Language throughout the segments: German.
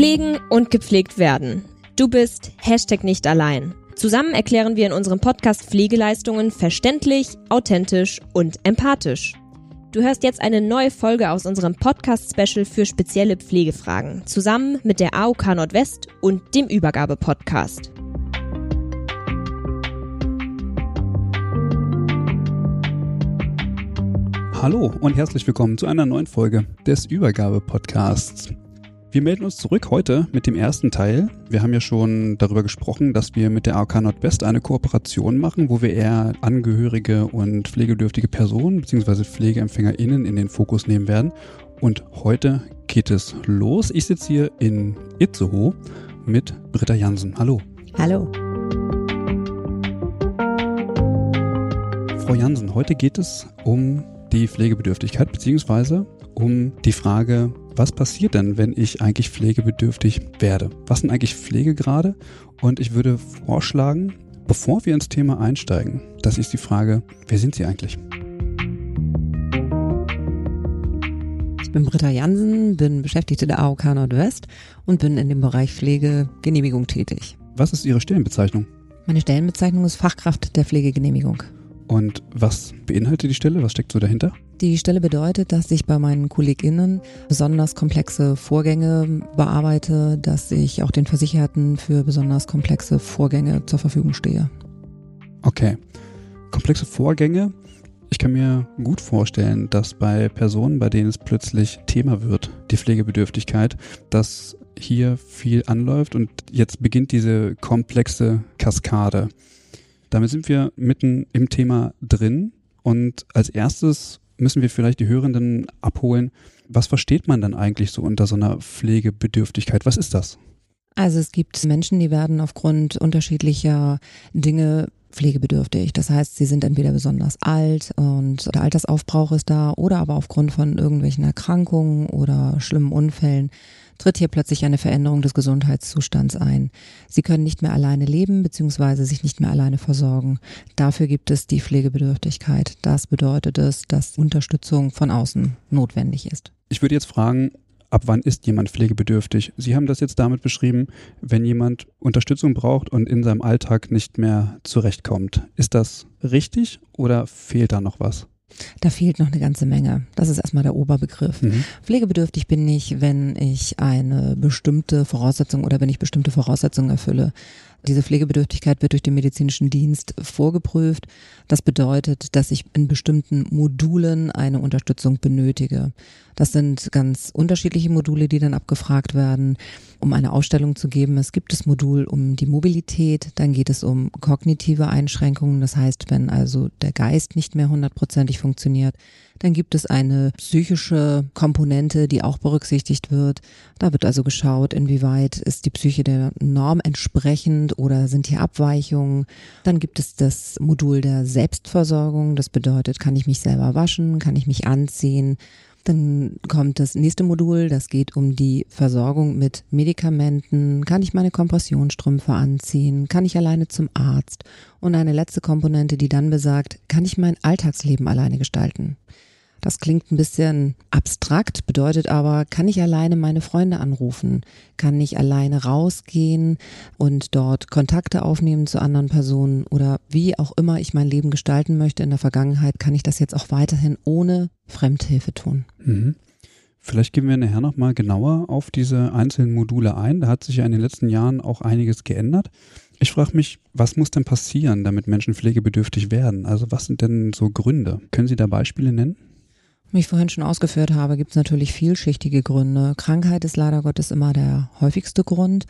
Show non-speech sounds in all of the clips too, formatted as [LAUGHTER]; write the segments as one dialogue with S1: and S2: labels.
S1: Pflegen und gepflegt werden. Du bist Hashtag nicht allein. Zusammen erklären wir in unserem Podcast Pflegeleistungen verständlich, authentisch und empathisch. Du hörst jetzt eine neue Folge aus unserem Podcast-Special für spezielle Pflegefragen, zusammen mit der AOK Nordwest und dem Übergabe-Podcast.
S2: Hallo und herzlich willkommen zu einer neuen Folge des Übergabe-Podcasts. Wir melden uns zurück heute mit dem ersten Teil. Wir haben ja schon darüber gesprochen, dass wir mit der AOK Nordwest eine Kooperation machen, wo wir eher Angehörige und pflegebedürftige Personen bzw. PflegeempfängerInnen in den Fokus nehmen werden. Und heute geht es los. Ich sitze hier in Itzehoe mit Britta Jansen. Hallo.
S3: Hallo.
S2: Frau Jansen, heute geht es um die Pflegebedürftigkeit bzw. um die Frage, was passiert denn, wenn ich eigentlich pflegebedürftig werde? Was sind eigentlich Pflegegrade? Und ich würde vorschlagen, bevor wir ins Thema einsteigen, das ist die Frage, wer sind Sie eigentlich?
S3: Ich bin Britta Jansen, bin Beschäftigte der AOK Nordwest und bin in dem Bereich Pflegegenehmigung tätig.
S2: Was ist Ihre Stellenbezeichnung?
S3: Meine Stellenbezeichnung ist Fachkraft der Pflegegenehmigung.
S2: Und was beinhaltet die Stelle? Was steckt so dahinter?
S3: Die Stelle bedeutet, dass ich bei meinen KollegInnen besonders komplexe Vorgänge bearbeite, dass ich auch den Versicherten für besonders komplexe Vorgänge zur Verfügung stehe.
S2: Okay. Komplexe Vorgänge. Ich kann mir gut vorstellen, dass bei Personen, bei denen es plötzlich Thema wird, die Pflegebedürftigkeit, dass hier viel anläuft und jetzt beginnt diese komplexe Kaskade. Damit sind wir mitten im Thema drin und als erstes müssen wir vielleicht die Hörenden abholen. Was versteht man dann eigentlich so unter so einer Pflegebedürftigkeit? Was ist das?
S3: Also es gibt Menschen, die werden aufgrund unterschiedlicher Dinge pflegebedürftig. Das heißt, sie sind entweder besonders alt und der Altersaufbrauch ist da oder aber aufgrund von irgendwelchen Erkrankungen oder schlimmen Unfällen tritt hier plötzlich eine Veränderung des Gesundheitszustands ein. Sie können nicht mehr alleine leben bzw. sich nicht mehr alleine versorgen. Dafür gibt es die Pflegebedürftigkeit. Das bedeutet es, dass Unterstützung von außen notwendig ist.
S2: Ich würde jetzt fragen, ab wann ist jemand pflegebedürftig? Sie haben das jetzt damit beschrieben, wenn jemand Unterstützung braucht und in seinem Alltag nicht mehr zurechtkommt. Ist das richtig oder fehlt da noch was?
S3: Da fehlt noch eine ganze Menge. Das ist erstmal der Oberbegriff. Mhm. Pflegebedürftig bin ich, wenn ich eine bestimmte Voraussetzung oder wenn ich bestimmte Voraussetzungen erfülle. Diese Pflegebedürftigkeit wird durch den medizinischen Dienst vorgeprüft. Das bedeutet, dass ich in bestimmten Modulen eine Unterstützung benötige. Das sind ganz unterschiedliche Module, die dann abgefragt werden, um eine Ausstellung zu geben. Es gibt das Modul um die Mobilität, dann geht es um kognitive Einschränkungen. Das heißt, wenn also der Geist nicht mehr hundertprozentig funktioniert, dann gibt es eine psychische Komponente, die auch berücksichtigt wird. Da wird also geschaut, inwieweit ist die Psyche der Norm entsprechend oder sind hier Abweichungen. Dann gibt es das Modul der Selbstversorgung. Das bedeutet, kann ich mich selber waschen, kann ich mich anziehen. Dann kommt das nächste Modul, das geht um die Versorgung mit Medikamenten. Kann ich meine Kompressionsstrümpfe anziehen? Kann ich alleine zum Arzt? Und eine letzte Komponente, die dann besagt, kann ich mein Alltagsleben alleine gestalten? Das klingt ein bisschen abstrakt, bedeutet aber, kann ich alleine meine Freunde anrufen? Kann ich alleine rausgehen und dort Kontakte aufnehmen zu anderen Personen? Oder wie auch immer ich mein Leben gestalten möchte in der Vergangenheit, kann ich das jetzt auch weiterhin ohne Fremdhilfe tun?
S2: Mhm. Vielleicht gehen wir nachher nochmal genauer auf diese einzelnen Module ein. Da hat sich ja in den letzten Jahren auch einiges geändert. Ich frage mich, was muss denn passieren, damit Menschen pflegebedürftig werden? Also was sind denn so Gründe? Können Sie da Beispiele nennen?
S3: Wie ich vorhin schon ausgeführt habe, gibt es natürlich vielschichtige Gründe. Krankheit ist leider Gottes immer der häufigste Grund.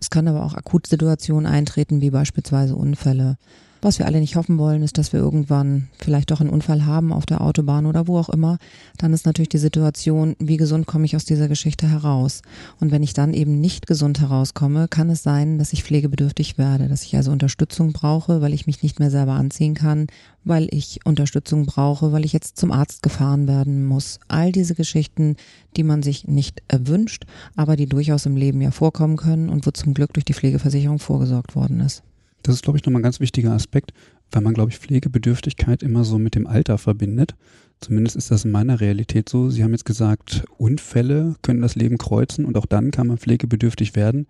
S3: Es können aber auch Akutsituationen eintreten, wie beispielsweise Unfälle. Was wir alle nicht hoffen wollen, ist, dass wir irgendwann vielleicht doch einen Unfall haben auf der Autobahn oder wo auch immer. Dann ist natürlich die Situation, wie gesund komme ich aus dieser Geschichte heraus? Und wenn ich dann eben nicht gesund herauskomme, kann es sein, dass ich pflegebedürftig werde, dass ich also Unterstützung brauche, weil ich mich nicht mehr selber anziehen kann, weil ich Unterstützung brauche, weil ich jetzt zum Arzt gefahren werden muss. All diese Geschichten, die man sich nicht erwünscht, aber die durchaus im Leben ja vorkommen können und wo zum Glück durch die Pflegeversicherung vorgesorgt worden ist.
S2: Das ist, glaube ich, nochmal ein ganz wichtiger Aspekt. weil man, glaube ich, Pflegebedürftigkeit immer so mit dem Alter verbindet. Zumindest ist das in meiner Realität so. Sie haben jetzt gesagt, Unfälle können das Leben kreuzen und auch dann kann man pflegebedürftig werden.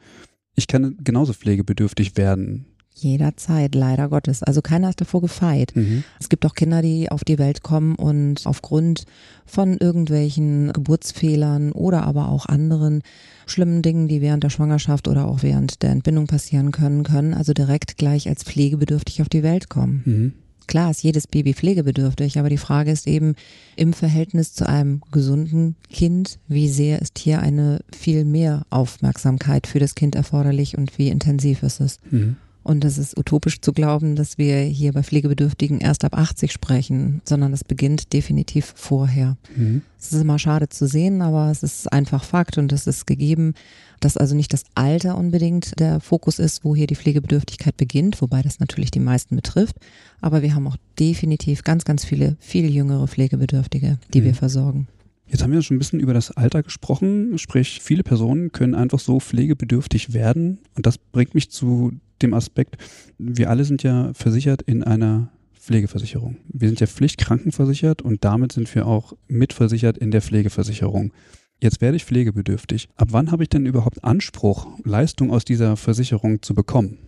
S2: Ich kann genauso pflegebedürftig werden.
S3: Jederzeit, leider Gottes. Also keiner ist davor gefeit. Mhm. Es gibt auch Kinder, die auf die Welt kommen und aufgrund von irgendwelchen Geburtsfehlern oder aber auch anderen schlimmen Dingen, die während der Schwangerschaft oder auch während der Entbindung passieren können, können also direkt gleich als pflegebedürftig auf die Welt kommen. Mhm. Klar ist jedes Baby pflegebedürftig, aber die Frage ist eben im Verhältnis zu einem gesunden Kind, wie sehr ist hier eine viel mehr Aufmerksamkeit für das Kind erforderlich und wie intensiv ist es. Mhm. Und es ist utopisch zu glauben, dass wir hier bei Pflegebedürftigen erst ab 80 sprechen, sondern es beginnt definitiv vorher. Mhm. Es ist immer schade zu sehen, aber es ist einfach Fakt und es ist gegeben, dass also nicht das Alter unbedingt der Fokus ist, wo hier die Pflegebedürftigkeit beginnt, wobei das natürlich die meisten betrifft. Aber wir haben auch definitiv ganz, ganz viele, viel jüngere Pflegebedürftige, die mhm. wir versorgen.
S2: Jetzt haben wir schon ein bisschen über das Alter gesprochen, sprich viele Personen können einfach so pflegebedürftig werden und das bringt mich zu dem Aspekt, wir alle sind ja versichert in einer Pflegeversicherung. Wir sind ja pflichtkrankenversichert und damit sind wir auch mitversichert in der Pflegeversicherung. Jetzt werde ich pflegebedürftig. Ab wann habe ich denn überhaupt Anspruch, Leistung aus dieser Versicherung zu bekommen?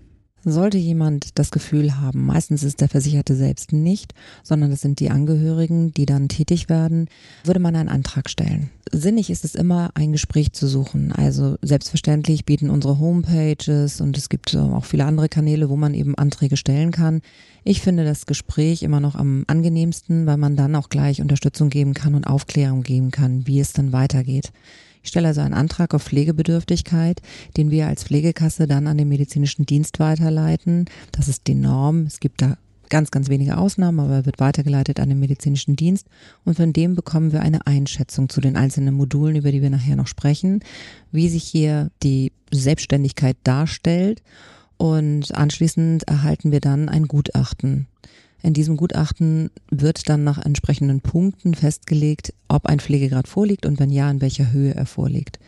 S3: Sollte jemand das Gefühl haben, meistens ist der Versicherte selbst nicht, sondern es sind die Angehörigen, die dann tätig werden, würde man einen Antrag stellen. Sinnig ist es immer, ein Gespräch zu suchen. Also selbstverständlich bieten unsere Homepages und es gibt auch viele andere Kanäle, wo man eben Anträge stellen kann. Ich finde das Gespräch immer noch am angenehmsten, weil man dann auch gleich Unterstützung geben kann und Aufklärung geben kann, wie es dann weitergeht. Ich stelle also einen Antrag auf Pflegebedürftigkeit, den wir als Pflegekasse dann an den medizinischen Dienst weiterleiten. Das ist die Norm. Es gibt da ganz, ganz wenige Ausnahmen, aber er wird weitergeleitet an den medizinischen Dienst und von dem bekommen wir eine Einschätzung zu den einzelnen Modulen, über die wir nachher noch sprechen, wie sich hier die Selbstständigkeit darstellt und anschließend erhalten wir dann ein Gutachten. In diesem Gutachten wird dann nach entsprechenden Punkten festgelegt, ob ein Pflegegrad vorliegt und wenn ja, in welcher Höhe er vorliegt.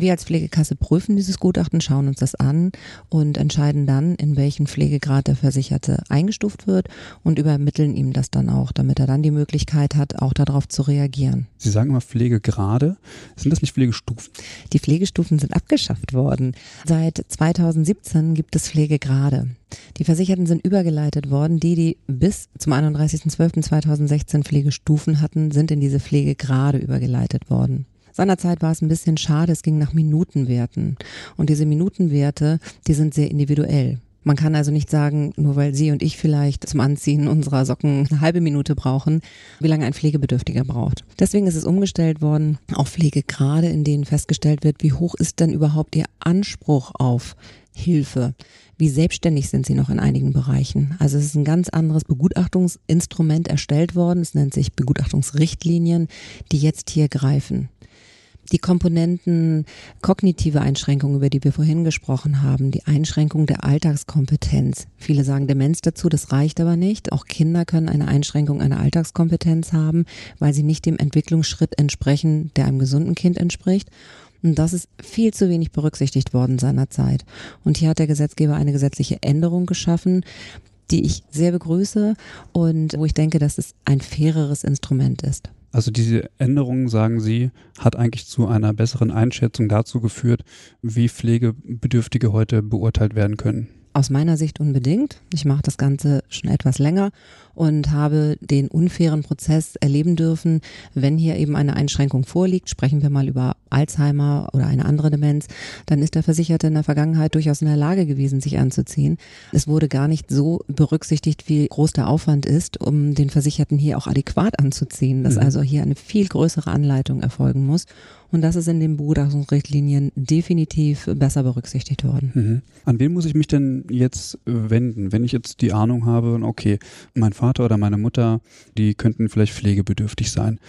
S3: Wir als Pflegekasse prüfen dieses Gutachten, schauen uns das an und entscheiden dann, in welchen Pflegegrad der Versicherte eingestuft wird und übermitteln ihm das dann auch, damit er dann die Möglichkeit hat, auch darauf zu reagieren.
S2: Sie sagen immer Pflegegrade. Sind das nicht Pflegestufen?
S3: Die Pflegestufen sind abgeschafft worden. Seit 2017 gibt es Pflegegrade. Die Versicherten sind übergeleitet worden. Die, die bis zum 31.12.2016 Pflegestufen hatten, sind in diese Pflegegrade übergeleitet worden. Seinerzeit war es ein bisschen schade, es ging nach Minutenwerten. Und diese Minutenwerte, die sind sehr individuell. Man kann also nicht sagen, nur weil Sie und ich vielleicht zum Anziehen unserer Socken eine halbe Minute brauchen, wie lange ein Pflegebedürftiger braucht. Deswegen ist es umgestellt worden auf Pflegegrade, in denen festgestellt wird, wie hoch ist denn überhaupt Ihr Anspruch auf Hilfe? Wie selbstständig sind Sie noch in einigen Bereichen? Also es ist ein ganz anderes Begutachtungsinstrument erstellt worden. Es nennt sich Begutachtungsrichtlinien, die jetzt hier greifen die Komponenten kognitive Einschränkungen, über die wir vorhin gesprochen haben, die Einschränkung der Alltagskompetenz. Viele sagen Demenz dazu, das reicht aber nicht. Auch Kinder können eine Einschränkung einer Alltagskompetenz haben, weil sie nicht dem Entwicklungsschritt entsprechen, der einem gesunden Kind entspricht. Und das ist viel zu wenig berücksichtigt worden seinerzeit. Und hier hat der Gesetzgeber eine gesetzliche Änderung geschaffen, die ich sehr begrüße und wo ich denke, dass es ein faireres Instrument ist.
S2: Also diese Änderung, sagen Sie, hat eigentlich zu einer besseren Einschätzung dazu geführt, wie Pflegebedürftige heute beurteilt werden können.
S3: Aus meiner Sicht unbedingt. Ich mache das Ganze schon etwas länger und habe den unfairen Prozess erleben dürfen, wenn hier eben eine Einschränkung vorliegt. Sprechen wir mal über Alzheimer oder eine andere Demenz, dann ist der Versicherte in der Vergangenheit durchaus in der Lage gewesen, sich anzuziehen. Es wurde gar nicht so berücksichtigt, wie groß der Aufwand ist, um den Versicherten hier auch adäquat anzuziehen, dass mhm. also hier eine viel größere Anleitung erfolgen muss. Und das ist in den Begutachtungsrichtlinien definitiv besser berücksichtigt worden.
S2: Mhm. An wen muss ich mich denn jetzt wenden, wenn ich jetzt die Ahnung habe, okay, mein Vater oder meine Mutter, die könnten vielleicht pflegebedürftig sein.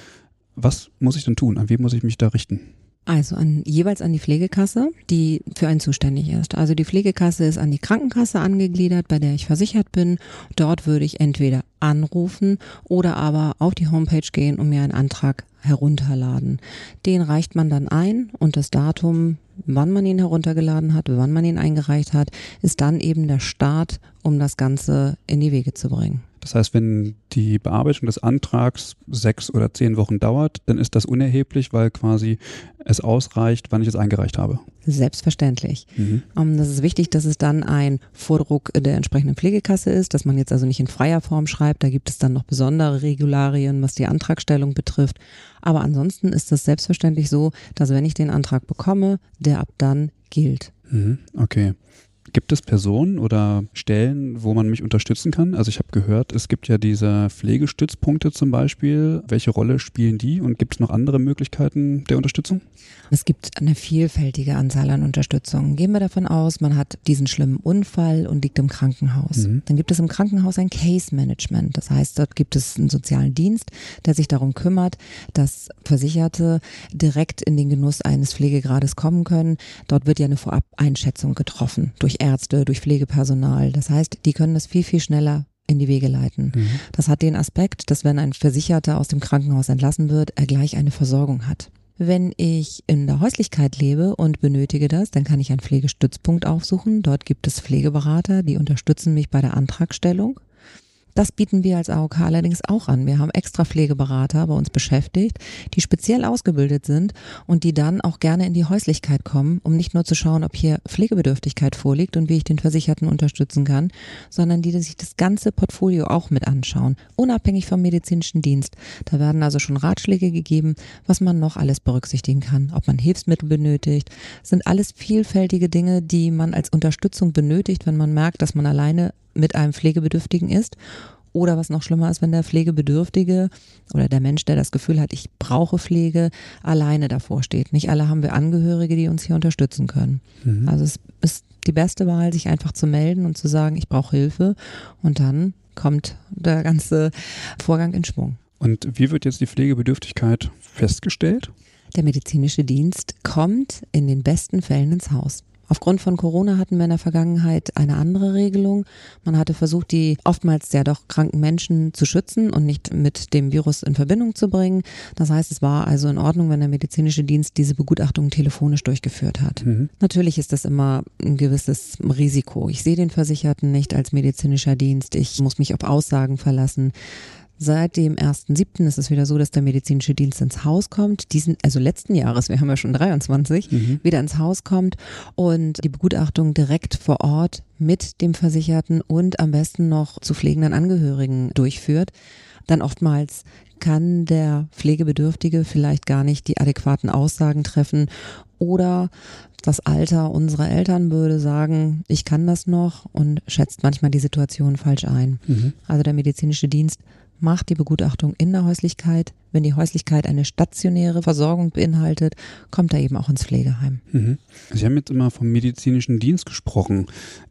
S2: Was muss ich denn tun? An wen muss ich mich da richten?
S3: Also an, jeweils an die Pflegekasse, die für einen zuständig ist. Also die Pflegekasse ist an die Krankenkasse angegliedert, bei der ich versichert bin. Dort würde ich entweder anrufen oder aber auf die Homepage gehen und mir einen Antrag herunterladen. Den reicht man dann ein und das Datum, wann man ihn heruntergeladen hat, wann man ihn eingereicht hat, ist dann eben der Start, um das Ganze in die Wege zu bringen.
S2: Das heißt, wenn die Bearbeitung des Antrags sechs oder zehn Wochen dauert, dann ist das unerheblich, weil quasi es ausreicht, wann ich es eingereicht habe.
S3: Selbstverständlich. Mhm. Um, ähm, das ist wichtig, dass es dann ein Vordruck der entsprechenden Pflegekasse ist, dass man jetzt also nicht in freier Form schreibt. Da gibt es dann noch besondere Regularien, was die Antragstellung betrifft. Aber ansonsten ist es selbstverständlich so, dass wenn ich den Antrag bekomme, der ab dann gilt.
S2: Mhm. Okay. Gibt es Personen oder Stellen, wo man mich unterstützen kann? Also ich habe gehört, es gibt ja diese Pflegestützpunkte zum Beispiel. Welche Rolle spielen die und gibt es noch andere Möglichkeiten der Unterstützung?
S3: Es gibt eine vielfältige Anzahl an Unterstützung. Gehen wir davon aus, man hat diesen schlimmen Unfall und liegt im Krankenhaus. Mhm. Dann gibt es im Krankenhaus ein Case Management. Das heißt, dort gibt es einen sozialen Dienst, der sich darum kümmert, dass Versicherte direkt in den Genuss eines Pflegegrades kommen können. Dort wird ja eine Vorab-Einschätzung getroffen durch Ärzte, durch Pflegepersonal. Das heißt, die können das viel, viel schneller in die Wege leiten. Mhm. Das hat den Aspekt, dass wenn ein Versicherter aus dem Krankenhaus entlassen wird, er gleich eine Versorgung hat. Wenn ich in der Häuslichkeit lebe und benötige das, dann kann ich einen Pflegestützpunkt aufsuchen. Dort gibt es Pflegeberater, die unterstützen mich bei der Antragstellung. Das bieten wir als AOK allerdings auch an. Wir haben extra Pflegeberater bei uns beschäftigt, die speziell ausgebildet sind und die dann auch gerne in die Häuslichkeit kommen, um nicht nur zu schauen, ob hier Pflegebedürftigkeit vorliegt und wie ich den Versicherten unterstützen kann, sondern die sich das ganze Portfolio auch mit anschauen, unabhängig vom medizinischen Dienst. Da werden also schon Ratschläge gegeben, was man noch alles berücksichtigen kann, ob man Hilfsmittel benötigt, das sind alles vielfältige Dinge, die man als Unterstützung benötigt, wenn man merkt, dass man alleine mit einem Pflegebedürftigen ist. Oder was noch schlimmer ist, wenn der Pflegebedürftige oder der Mensch, der das Gefühl hat, ich brauche Pflege, alleine davor steht. Nicht alle haben wir Angehörige, die uns hier unterstützen können. Mhm. Also es ist die beste Wahl, sich einfach zu melden und zu sagen, ich brauche Hilfe. Und dann kommt der ganze Vorgang in Schwung.
S2: Und wie wird jetzt die Pflegebedürftigkeit festgestellt?
S3: Der medizinische Dienst kommt in den besten Fällen ins Haus. Aufgrund von Corona hatten wir in der Vergangenheit eine andere Regelung. Man hatte versucht, die oftmals sehr doch kranken Menschen zu schützen und nicht mit dem Virus in Verbindung zu bringen. Das heißt, es war also in Ordnung, wenn der medizinische Dienst diese Begutachtung telefonisch durchgeführt hat. Mhm. Natürlich ist das immer ein gewisses Risiko. Ich sehe den Versicherten nicht als medizinischer Dienst. Ich muss mich auf Aussagen verlassen. Seit dem 1.7. ist es wieder so, dass der medizinische Dienst ins Haus kommt. Diesen, also letzten Jahres, wir haben ja schon 23, mhm. wieder ins Haus kommt und die Begutachtung direkt vor Ort mit dem Versicherten und am besten noch zu pflegenden Angehörigen durchführt. Dann oftmals kann der Pflegebedürftige vielleicht gar nicht die adäquaten Aussagen treffen oder das Alter unserer Eltern würde sagen, ich kann das noch und schätzt manchmal die Situation falsch ein. Mhm. Also der medizinische Dienst macht die Begutachtung in der Häuslichkeit. Wenn die Häuslichkeit eine stationäre Versorgung beinhaltet, kommt er eben auch ins Pflegeheim.
S2: Mhm. Sie haben jetzt immer vom medizinischen Dienst gesprochen.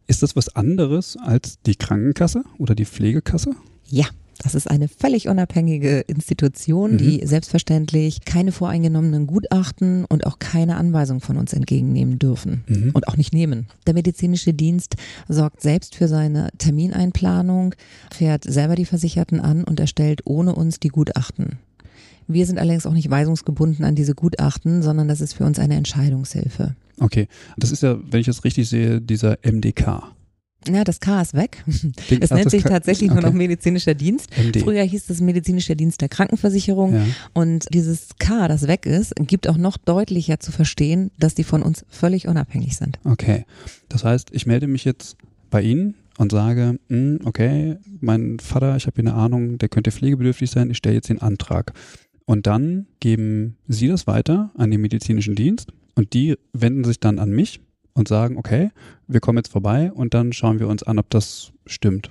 S2: Ist das was anderes als die Krankenkasse oder die Pflegekasse?
S3: Ja, das ist eine völlig unabhängige Institution, mhm. die selbstverständlich keine voreingenommenen Gutachten und auch keine Anweisung von uns entgegennehmen dürfen mhm. und auch nicht nehmen. Der medizinische Dienst sorgt selbst für seine Termineinplanung, fährt selber die Versicherten an und erstellt ohne uns die Gutachten. Wir sind allerdings auch nicht weisungsgebunden an diese Gutachten, sondern das ist für uns eine Entscheidungshilfe.
S2: Okay, das ist ja, wenn ich das richtig sehe, dieser MDK.
S3: Ja, das K ist weg. Den, es nennt sich tatsächlich okay. nur noch medizinischer Dienst. MD. Früher hieß es medizinischer Dienst der Krankenversicherung. Ja. Und dieses K, das weg ist, gibt auch noch deutlicher zu verstehen, dass die von uns völlig unabhängig sind.
S2: Okay. Das heißt, ich melde mich jetzt bei Ihnen und sage, mh, hm, okay, mein Vater, ich habe hier eine Ahnung, der könnte pflegebedürftig sein, ich stelle jetzt den Antrag. Und dann geben Sie das weiter an den medizinischen Dienst und die wenden sich dann an mich und sagen, okay, wir kommen jetzt vorbei und dann schauen wir uns an, ob das stimmt.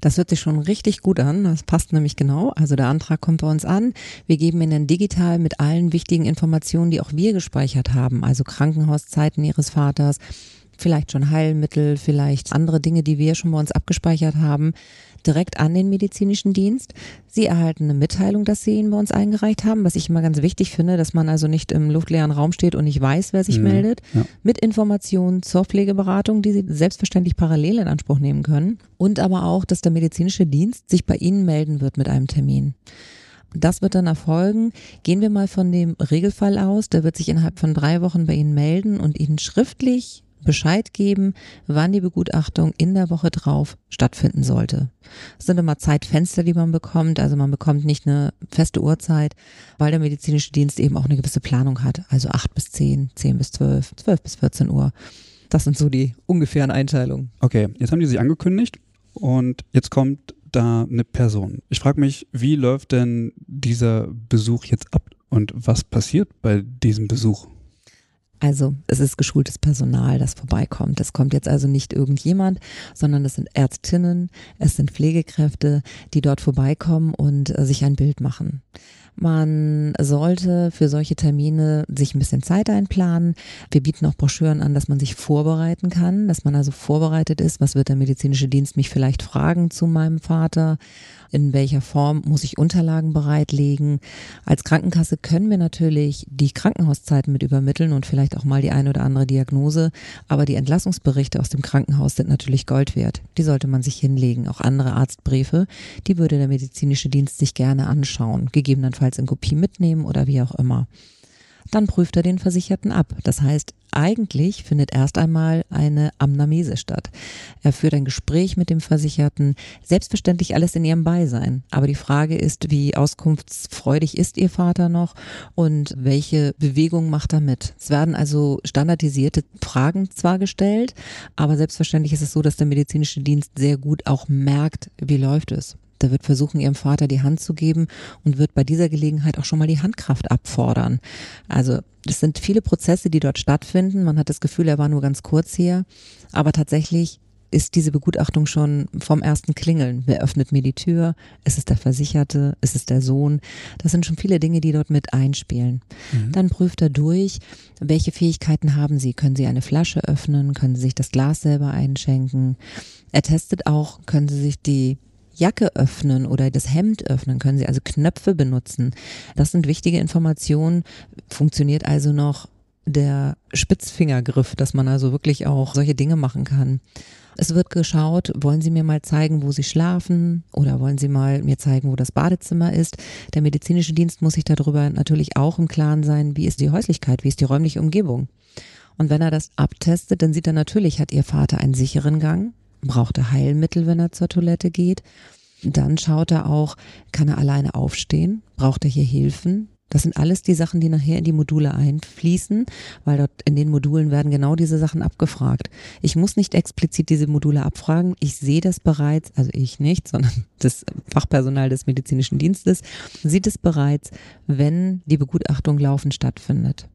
S3: Das hört sich schon richtig gut an. Das passt nämlich genau. Also der Antrag kommt bei uns an. Wir geben Ihnen digital mit allen wichtigen Informationen, die auch wir gespeichert haben, also Krankenhauszeiten Ihres Vaters, vielleicht schon Heilmittel, vielleicht andere Dinge, die wir schon bei uns abgespeichert haben, direkt an den medizinischen Dienst. Sie erhalten eine Mitteilung, dass sie ihn bei uns eingereicht haben, was ich immer ganz wichtig finde, dass man also nicht im luftleeren Raum steht und nicht weiß, wer sich mhm. meldet. Ja. Mit Informationen zur Pflegeberatung, die sie selbstverständlich parallel in Anspruch nehmen können. Und aber auch, dass der medizinische Dienst sich bei Ihnen melden wird mit einem Termin. Das wird dann erfolgen. Gehen wir mal von dem Regelfall aus. Der wird sich innerhalb von drei Wochen bei Ihnen melden und Ihnen schriftlich Bescheid geben, wann die Begutachtung in der Woche drauf stattfinden sollte. Es sind immer Zeitfenster, die man bekommt. Also man bekommt nicht eine feste Uhrzeit, weil der medizinische Dienst eben auch eine gewisse Planung hat. Also acht bis zehn, zehn bis zwölf, zwölf bis 14 Uhr. Das sind so die ungefähren Einteilungen.
S2: Okay, jetzt haben die sich angekündigt und jetzt kommt da eine Person. Ich frage mich, wie läuft denn dieser Besuch jetzt ab und was passiert bei diesem Besuch?
S3: Also es ist geschultes Personal, das vorbeikommt. Es kommt jetzt also nicht irgendjemand, sondern es sind Ärztinnen, es sind Pflegekräfte, die dort vorbeikommen und äh, sich ein Bild machen. Man sollte für solche Termine sich ein bisschen Zeit einplanen. Wir bieten auch Broschüren an, dass man sich vorbereiten kann, dass man also vorbereitet ist. Was wird der medizinische Dienst mich vielleicht fragen zu meinem Vater? In welcher Form muss ich Unterlagen bereitlegen? Als Krankenkasse können wir natürlich die Krankenhauszeiten mit übermitteln und vielleicht auch mal die eine oder andere Diagnose. Aber die Entlassungsberichte aus dem Krankenhaus sind natürlich Gold wert. Die sollte man sich hinlegen. Auch andere Arztbriefe, die würde der medizinische Dienst sich gerne anschauen. Gegebenenfalls in Kopie mitnehmen oder wie auch immer. Dann prüft er den Versicherten ab. Das heißt, eigentlich findet erst einmal eine Amnamese statt. Er führt ein Gespräch mit dem Versicherten, selbstverständlich alles in ihrem Beisein. Aber die Frage ist, wie auskunftsfreudig ist Ihr Vater noch und welche Bewegung macht er mit? Es werden also standardisierte Fragen zwar gestellt, aber selbstverständlich ist es so, dass der medizinische Dienst sehr gut auch merkt, wie läuft es. Der wird versuchen, ihrem Vater die Hand zu geben und wird bei dieser Gelegenheit auch schon mal die Handkraft abfordern. Also es sind viele Prozesse, die dort stattfinden. Man hat das Gefühl, er war nur ganz kurz hier. Aber tatsächlich ist diese Begutachtung schon vom ersten Klingeln. Wer öffnet mir die Tür? Ist es der Versicherte? Ist es der Sohn? Das sind schon viele Dinge, die dort mit einspielen. Mhm. Dann prüft er durch, welche Fähigkeiten haben Sie? Können Sie eine Flasche öffnen? Können Sie sich das Glas selber einschenken? Er testet auch, können Sie sich die Jacke öffnen oder das Hemd öffnen, können Sie also Knöpfe benutzen. Das sind wichtige Informationen. Funktioniert also noch der Spitzfingergriff, dass man also wirklich auch solche Dinge machen kann. Es wird geschaut, wollen Sie mir mal zeigen, wo Sie schlafen oder wollen Sie mal mir zeigen, wo das Badezimmer ist. Der medizinische Dienst muss sich darüber natürlich auch im Klaren sein, wie ist die Häuslichkeit, wie ist die räumliche Umgebung. Und wenn er das abtestet, dann sieht er natürlich, hat Ihr Vater einen sicheren Gang, braucht er Heilmittel, wenn er zur Toilette geht. Dann schaut er auch, kann er alleine aufstehen? Braucht er hier Hilfen? Das sind alles die Sachen, die nachher in die Module einfließen, weil dort in den Modulen werden genau diese Sachen abgefragt. Ich muss nicht explizit diese Module abfragen. Ich sehe das bereits, also ich nicht, sondern [LAUGHS] das Fachpersonal des medizinischen Dienstes sieht es bereits, wenn die Begutachtung laufend stattfindet.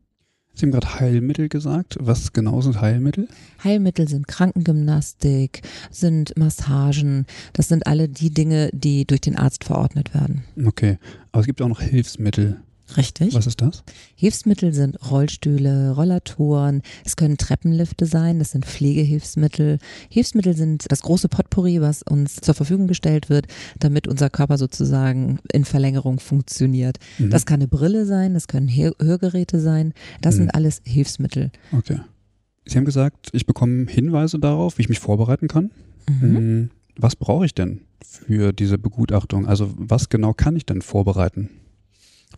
S2: Sie haben gerade Heilmittel gesagt. Was genau sind Heilmittel?
S3: Heilmittel sind Krankengymnastik, sind Massagen. Das sind alle die Dinge, die durch den Arzt verordnet werden.
S2: Okay. Aber es gibt auch noch Hilfsmittel.
S3: Richtig.
S2: Was ist das?
S3: Hilfsmittel sind Rollstühle, Rollatoren, es können Treppenlifte sein, das sind Pflegehilfsmittel. Hilfsmittel sind das große Potpourri, was uns zur Verfügung gestellt wird, damit unser Körper sozusagen in Verlängerung funktioniert. Mhm. Das kann eine Brille sein, das können Hörgeräte sein, das mhm. sind alles Hilfsmittel.
S2: Okay. Sie haben gesagt, ich bekomme Hinweise darauf, wie ich mich vorbereiten kann. Mhm. mhm. Was brauche ich denn für diese Begutachtung? Also was genau kann ich denn vorbereiten?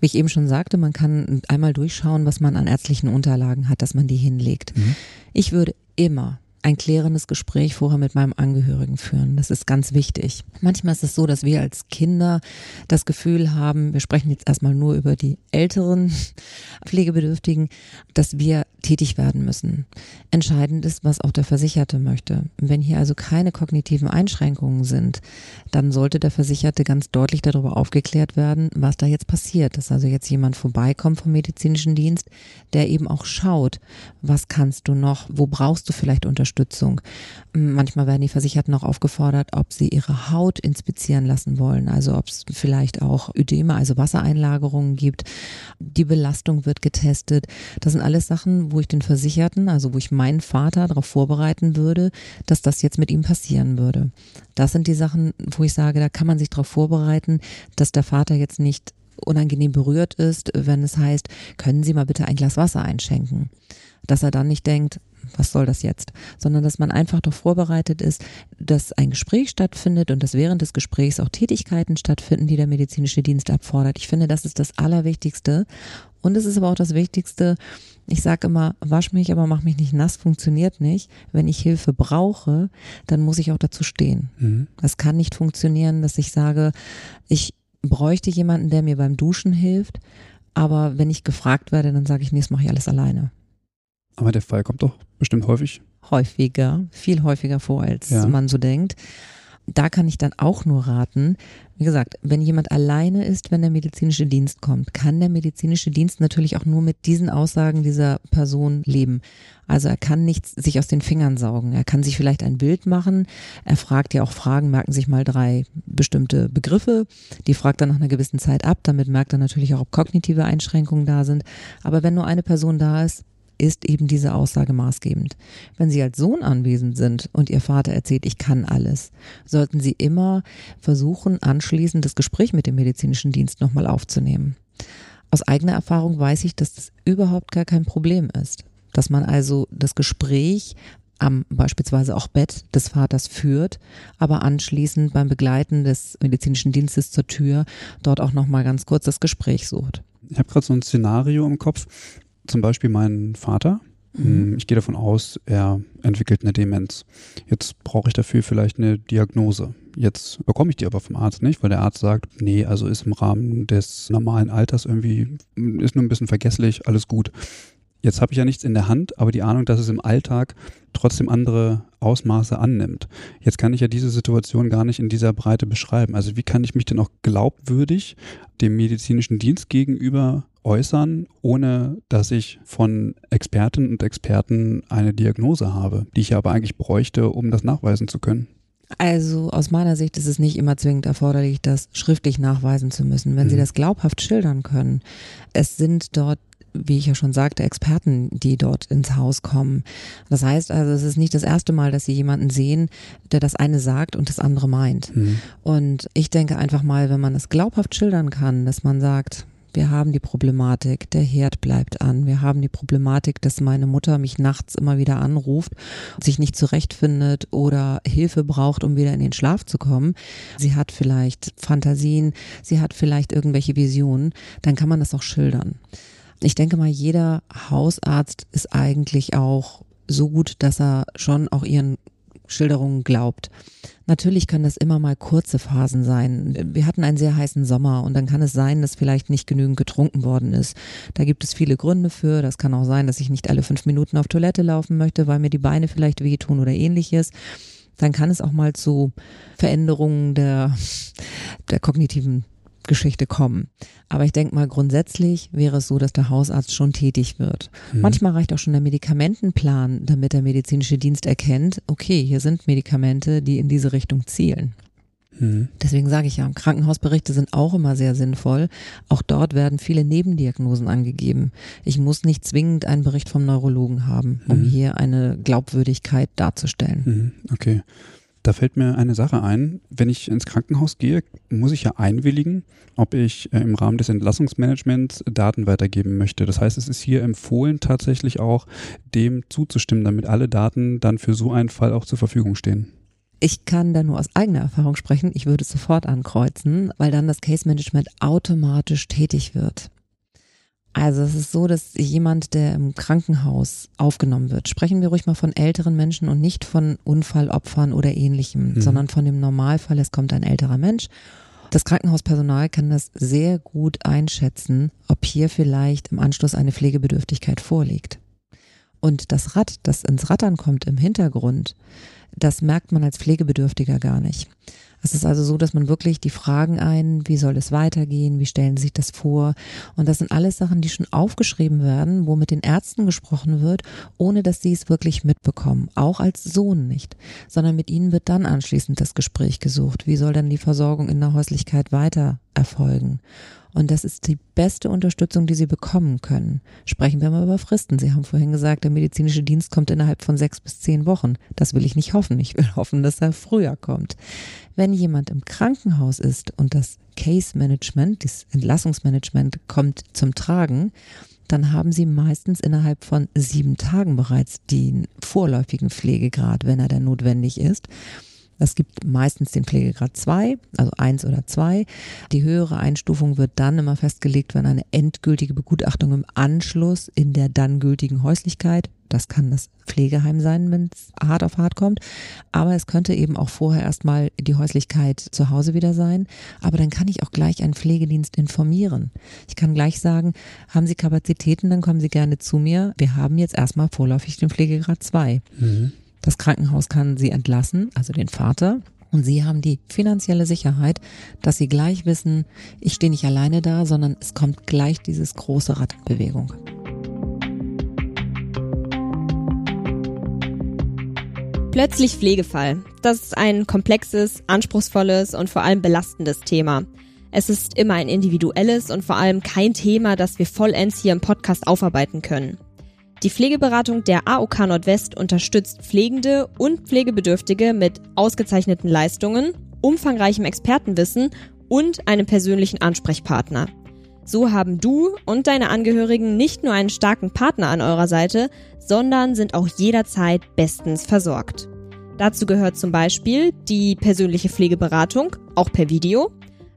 S3: Wie ich eben schon sagte, man kann einmal durchschauen, was man an ärztlichen Unterlagen hat, dass man die hinlegt. Mhm. Ich würde immer ein klärendes Gespräch vorher mit meinem Angehörigen führen. Das ist ganz wichtig. Manchmal ist es so, dass wir als Kinder das Gefühl haben, wir sprechen jetzt erstmal nur über die älteren [LAUGHS] Pflegebedürftigen, dass wir tätig werden müssen. Entscheidend ist, was auch der Versicherte möchte. Wenn hier also keine kognitiven Einschränkungen sind, dann sollte der Versicherte ganz deutlich darüber aufgeklärt werden, was da jetzt passiert. Dass also jetzt jemand vorbeikommt vom medizinischen Dienst, der eben auch schaut, was kannst du noch, wo brauchst du vielleicht Unterstützung Unterstützung. Manchmal werden die Versicherten auch aufgefordert, ob sie ihre Haut inspizieren lassen wollen, also ob es vielleicht auch Ödeme, also Wassereinlagerungen gibt. Die Belastung wird getestet. Das sind alles Sachen, wo ich den Versicherten, also wo ich meinen Vater darauf vorbereiten würde, dass das jetzt mit ihm passieren würde. Das sind die Sachen, wo ich sage, da kann man sich darauf vorbereiten, dass der Vater jetzt nicht unangenehm berührt ist, wenn es heißt, können Sie mal bitte ein Glas Wasser einschenken. Dass er dann nicht denkt, was soll das jetzt? Sondern dass man einfach doch vorbereitet ist, dass ein Gespräch stattfindet und dass während des Gesprächs auch Tätigkeiten stattfinden, die der medizinische Dienst abfordert. Ich finde, das ist das Allerwichtigste. Und es ist aber auch das Wichtigste, ich sage immer, wasch mich, aber mach mich nicht nass, funktioniert nicht. Wenn ich Hilfe brauche, dann muss ich auch dazu stehen. Mhm. Es kann nicht funktionieren, dass ich sage, ich bräuchte jemanden, der mir beim Duschen hilft. Aber wenn ich gefragt werde, dann sage ich, nee, das mache ich alles alleine.
S2: Aber der Fall kommt doch bestimmt häufig.
S3: Häufiger, viel häufiger vor, als ja. man so denkt. Da kann ich dann auch nur raten, wie gesagt, wenn jemand alleine ist, wenn der medizinische Dienst kommt, kann der medizinische Dienst natürlich auch nur mit diesen Aussagen dieser Person leben. Also er kann nichts sich aus den Fingern saugen. Er kann sich vielleicht ein Bild machen. Er fragt ja auch Fragen, merken sich mal drei bestimmte Begriffe. Die fragt er nach einer gewissen Zeit ab. Damit merkt er natürlich auch, ob kognitive Einschränkungen da sind. Aber wenn nur eine Person da ist, ist eben diese Aussage maßgebend. Wenn Sie als Sohn anwesend sind und Ihr Vater erzählt, ich kann alles, sollten Sie immer versuchen, anschließend das Gespräch mit dem medizinischen Dienst nochmal aufzunehmen. Aus eigener Erfahrung weiß ich, dass das überhaupt gar kein Problem ist. Dass man also das Gespräch am beispielsweise auch Bett des Vaters führt, aber anschließend beim Begleiten des medizinischen Dienstes zur Tür dort auch nochmal ganz kurz das Gespräch sucht.
S2: Ich habe gerade so ein Szenario im Kopf zum Beispiel mein Vater. Mhm. Ich gehe davon aus, er entwickelt eine Demenz. Jetzt brauche ich dafür vielleicht eine Diagnose. Jetzt bekomme ich die aber vom Arzt nicht, weil der Arzt sagt, nee, also ist im Rahmen des normalen Alters irgendwie, ist nur ein bisschen vergesslich, alles gut. Jetzt habe ich ja nichts in der Hand, aber die Ahnung, dass es im Alltag trotzdem andere Ausmaße annimmt. Jetzt kann ich ja diese Situation gar nicht in dieser Breite beschreiben. Also wie kann ich mich denn auch glaubwürdig dem medizinischen Dienst gegenüber äußern, ohne dass ich von Expertinnen und Experten eine Diagnose habe, die ich aber eigentlich bräuchte, um das nachweisen zu können.
S3: Also aus meiner Sicht ist es nicht immer zwingend erforderlich, das schriftlich nachweisen zu müssen, wenn mhm. Sie das glaubhaft schildern können. Es sind dort wie ich ja schon sagte, Experten, die dort ins Haus kommen. Das heißt also, es ist nicht das erste Mal, dass sie jemanden sehen, der das eine sagt und das andere meint. Mhm. Und ich denke einfach mal, wenn man es glaubhaft schildern kann, dass man sagt, wir haben die Problematik, der Herd bleibt an. Wir haben die Problematik, dass meine Mutter mich nachts immer wieder anruft, sich nicht zurechtfindet oder Hilfe braucht, um wieder in den Schlaf zu kommen. Sie hat vielleicht Fantasien, sie hat vielleicht irgendwelche Visionen. Dann kann man das auch schildern. Ich denke mal, jeder Hausarzt ist eigentlich auch so gut, dass er schon auch ihren Schilderungen glaubt. Natürlich können das immer mal kurze Phasen sein. Wir hatten einen sehr heißen Sommer und dann kann es sein, dass vielleicht nicht genügend getrunken worden ist. Da gibt es viele Gründe für. Das kann auch sein, dass ich nicht alle fünf Minuten auf Toilette laufen möchte, weil mir die Beine vielleicht wehtun oder ähnliches. Dann kann es auch mal zu Veränderungen der, der kognitiven Geschichte kommen. Aber ich denke mal, grundsätzlich wäre es so, dass der Hausarzt schon tätig wird. Mhm. Manchmal reicht auch schon der Medikamentenplan, damit der medizinische Dienst erkennt, okay, hier sind Medikamente, die in diese Richtung zielen. Mhm. Deswegen sage ich ja, Krankenhausberichte sind auch immer sehr sinnvoll. Auch dort werden viele Nebendiagnosen angegeben. Ich muss nicht zwingend einen Bericht vom Neurologen haben, um mhm. hier eine Glaubwürdigkeit darzustellen.
S2: Mhm. Okay. Da fällt mir eine Sache ein. Wenn ich ins Krankenhaus gehe, muss ich ja einwilligen, ob ich äh, im Rahmen des Entlassungsmanagements Daten weitergeben möchte. Das heißt, es ist hier empfohlen, tatsächlich auch dem zuzustimmen, damit alle Daten dann für so einen Fall auch zur Verfügung stehen.
S3: Ich kann da nur aus eigener Erfahrung sprechen. Ich würde sofort ankreuzen, weil dann das Case Management automatisch tätig wird. Also es ist so, dass jemand, der im Krankenhaus aufgenommen wird, sprechen wir ruhig mal von älteren Menschen und nicht von Unfallopfern oder ähnlichem, mhm. sondern von dem Normalfall, es kommt ein älterer Mensch. Das Krankenhauspersonal kann das sehr gut einschätzen, ob hier vielleicht im Anschluss eine Pflegebedürftigkeit vorliegt. Und das Rad, das ins Rattern kommt im Hintergrund, das merkt man als Pflegebedürftiger gar nicht. Es ist also so, dass man wirklich die Fragen ein, wie soll es weitergehen, wie stellen Sie sich das vor? Und das sind alles Sachen, die schon aufgeschrieben werden, wo mit den Ärzten gesprochen wird, ohne dass sie es wirklich mitbekommen. Auch als Sohn nicht, sondern mit ihnen wird dann anschließend das Gespräch gesucht. Wie soll dann die Versorgung in der Häuslichkeit weiter erfolgen? Und das ist die beste Unterstützung, die Sie bekommen können. Sprechen wir mal über Fristen. Sie haben vorhin gesagt, der medizinische Dienst kommt innerhalb von sechs bis zehn Wochen. Das will ich nicht hoffen. Ich will [LAUGHS] hoffen, dass er früher kommt. Wenn jemand im Krankenhaus ist und das Case Management, das Entlassungsmanagement kommt zum Tragen, dann haben sie meistens innerhalb von sieben Tagen bereits den vorläufigen Pflegegrad, wenn er denn notwendig ist. Es gibt meistens den Pflegegrad 2, also 1 oder 2. Die höhere Einstufung wird dann immer festgelegt, wenn eine endgültige Begutachtung im Anschluss in der dann gültigen Häuslichkeit das kann das Pflegeheim sein, wenn es hart auf hart kommt. Aber es könnte eben auch vorher erstmal die Häuslichkeit zu Hause wieder sein. Aber dann kann ich auch gleich einen Pflegedienst informieren. Ich kann gleich sagen, haben Sie Kapazitäten, dann kommen Sie gerne zu mir. Wir haben jetzt erstmal vorläufig den Pflegegrad 2. Mhm. Das Krankenhaus kann Sie entlassen, also den Vater. Und Sie haben die finanzielle Sicherheit, dass Sie gleich wissen, ich stehe nicht alleine da, sondern es kommt gleich dieses große Rad in Bewegung.
S1: Plötzlich Pflegefall. Das ist ein komplexes, anspruchsvolles und vor allem belastendes Thema. Es ist immer ein individuelles und vor allem kein Thema, das wir vollends hier im Podcast aufarbeiten können. Die Pflegeberatung der AOK Nordwest unterstützt Pflegende und Pflegebedürftige mit ausgezeichneten Leistungen, umfangreichem Expertenwissen und einem persönlichen Ansprechpartner. So haben du und deine Angehörigen nicht nur einen starken Partner an eurer Seite, sondern sind auch jederzeit bestens versorgt. Dazu gehört zum Beispiel die persönliche Pflegeberatung, auch per Video,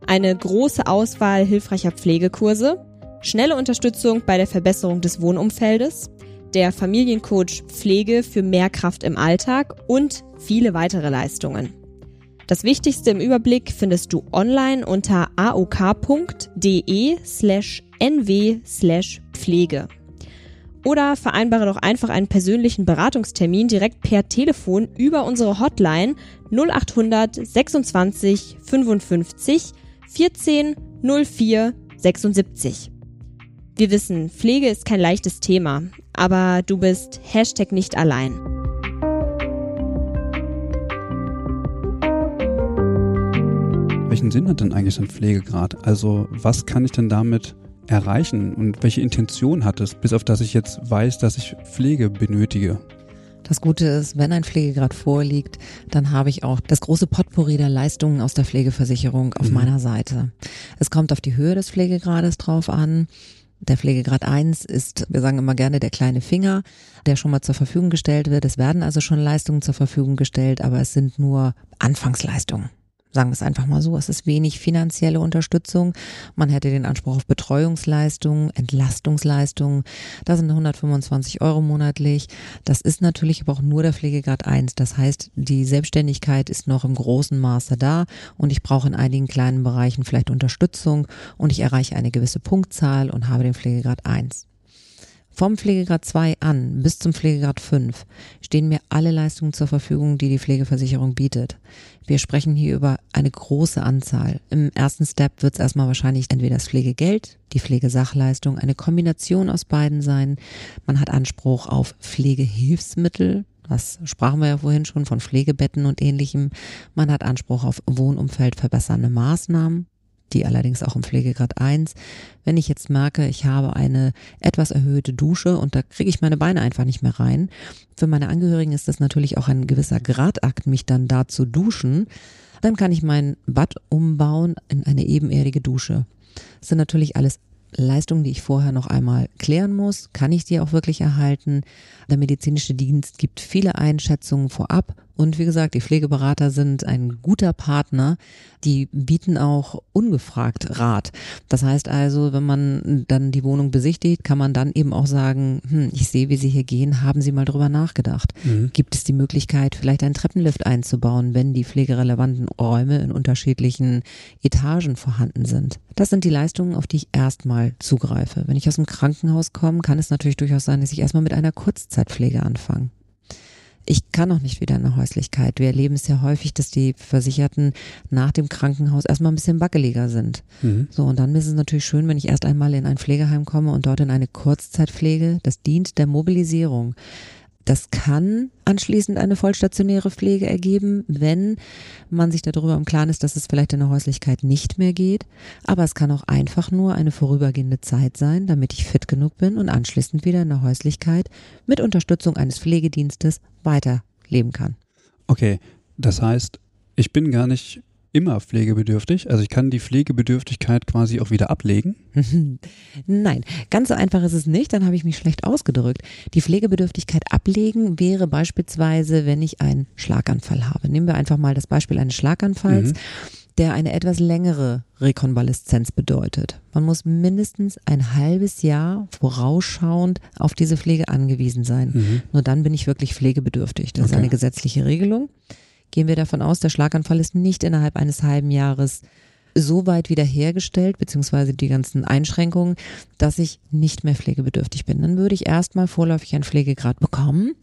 S1: eine große Auswahl hilfreicher Pflegekurse, schnelle Unterstützung bei der Verbesserung des Wohnumfeldes, der Familiencoach Pflege für mehr Kraft im Alltag und viele weitere Leistungen. Das Wichtigste im Überblick findest du online unter aok.de slash nw slash Pflege. Oder vereinbare doch einfach einen persönlichen Beratungstermin direkt per Telefon über unsere Hotline 0800 26 55 14 04 76. Wir wissen, Pflege ist kein leichtes Thema, aber du bist Hashtag nicht allein.
S2: Welchen Sinn hat denn eigentlich ein Pflegegrad? Also was kann ich denn damit erreichen und welche Intention hat es, bis auf dass ich jetzt weiß, dass ich Pflege benötige?
S3: Das Gute ist, wenn ein Pflegegrad vorliegt, dann habe ich auch das große Potpourri der Leistungen aus der Pflegeversicherung auf mhm. meiner Seite. Es kommt auf die Höhe des Pflegegrades drauf an. Der Pflegegrad 1 ist, wir sagen immer gerne, der kleine Finger, der schon mal zur Verfügung gestellt wird. Es werden also schon Leistungen zur Verfügung gestellt, aber es sind nur Anfangsleistungen. Sagen wir es einfach mal so, es ist wenig finanzielle Unterstützung. Man hätte den Anspruch auf Betreuungsleistungen, Entlastungsleistungen. Da sind 125 Euro monatlich. Das ist natürlich aber auch nur der Pflegegrad 1. Das heißt, die Selbstständigkeit ist noch im großen Maße da und ich brauche in einigen kleinen Bereichen vielleicht Unterstützung und ich erreiche eine gewisse Punktzahl und habe den Pflegegrad 1. Vom Pflegegrad 2 an bis zum Pflegegrad 5 stehen mir alle Leistungen zur Verfügung, die die Pflegeversicherung bietet. Wir sprechen hier über eine große Anzahl. Im ersten Step wird es erstmal wahrscheinlich entweder das Pflegegeld, die Pflegesachleistung, eine Kombination aus beiden sein. Man hat Anspruch auf Pflegehilfsmittel, das sprachen wir ja vorhin schon von Pflegebetten und ähnlichem. Man hat Anspruch auf Wohnumfeld verbessernde Maßnahmen die allerdings auch im Pflegegrad 1. Wenn ich jetzt merke, ich habe eine etwas erhöhte Dusche und da kriege ich meine Beine einfach nicht mehr rein. Für meine Angehörigen ist das natürlich auch ein gewisser Gradakt, mich dann da zu duschen. Dann kann ich mein Bad umbauen in eine ebenerdige Dusche. Das sind natürlich alles Leistungen, die ich vorher noch einmal klären muss. Kann ich die auch wirklich erhalten? Der medizinische Dienst gibt viele Einschätzungen vorab und wie gesagt, die Pflegeberater sind ein guter Partner. Die bieten auch ungefragt Rat. Das heißt also, wenn man dann die Wohnung besichtigt, kann man dann eben auch sagen, hm, ich sehe, wie Sie hier gehen, haben Sie mal drüber nachgedacht? Mhm. Gibt es die Möglichkeit, vielleicht einen Treppenlift einzubauen, wenn die pflegerelevanten Räume in unterschiedlichen Etagen vorhanden sind? Das sind die Leistungen, auf die ich erstmal zugreife. Wenn ich aus dem Krankenhaus komme, kann es natürlich durchaus sein, dass ich erstmal mit einer Kurzzeitpflege anfange. Ich kann auch nicht wieder in eine Häuslichkeit. Wir erleben es ja häufig, dass die Versicherten nach dem Krankenhaus erstmal ein bisschen wackeliger sind. Mhm. So, und dann ist es natürlich schön, wenn ich erst einmal in ein Pflegeheim komme und dort in eine Kurzzeitpflege. Das dient der Mobilisierung. Das kann anschließend eine vollstationäre Pflege ergeben, wenn man sich darüber im Klaren ist, dass es vielleicht in der Häuslichkeit nicht mehr geht. Aber es kann auch einfach nur eine vorübergehende Zeit sein, damit ich fit genug bin und anschließend wieder in der Häuslichkeit mit Unterstützung eines Pflegedienstes weiterleben kann.
S2: Okay, das heißt, ich bin gar nicht immer pflegebedürftig? Also ich kann die Pflegebedürftigkeit quasi auch wieder ablegen? [LAUGHS]
S3: Nein, ganz so einfach ist es nicht, dann habe ich mich schlecht ausgedrückt. Die Pflegebedürftigkeit ablegen wäre beispielsweise, wenn ich einen Schlaganfall habe. Nehmen wir einfach mal das Beispiel eines Schlaganfalls. Mhm der eine etwas längere Rekonvaleszenz bedeutet. Man muss mindestens ein halbes Jahr vorausschauend auf diese Pflege angewiesen sein. Mhm. Nur dann bin ich wirklich pflegebedürftig. Das okay. ist eine gesetzliche Regelung gehen wir davon aus, der Schlaganfall ist nicht innerhalb eines halben Jahres so weit wiederhergestellt, beziehungsweise die ganzen Einschränkungen, dass ich nicht mehr pflegebedürftig bin. Dann würde ich erstmal vorläufig einen Pflegegrad bekommen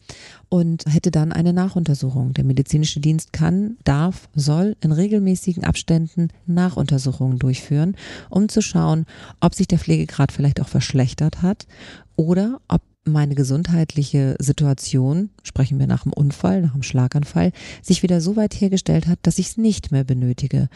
S3: und hätte dann eine Nachuntersuchung. Der medizinische Dienst kann, darf, soll in regelmäßigen Abständen Nachuntersuchungen durchführen, um zu schauen, ob sich der Pflegegrad vielleicht auch verschlechtert hat oder ob meine gesundheitliche Situation, sprechen wir nach dem Unfall, nach dem Schlaganfall, sich wieder so weit hergestellt hat, dass ich es nicht mehr benötige.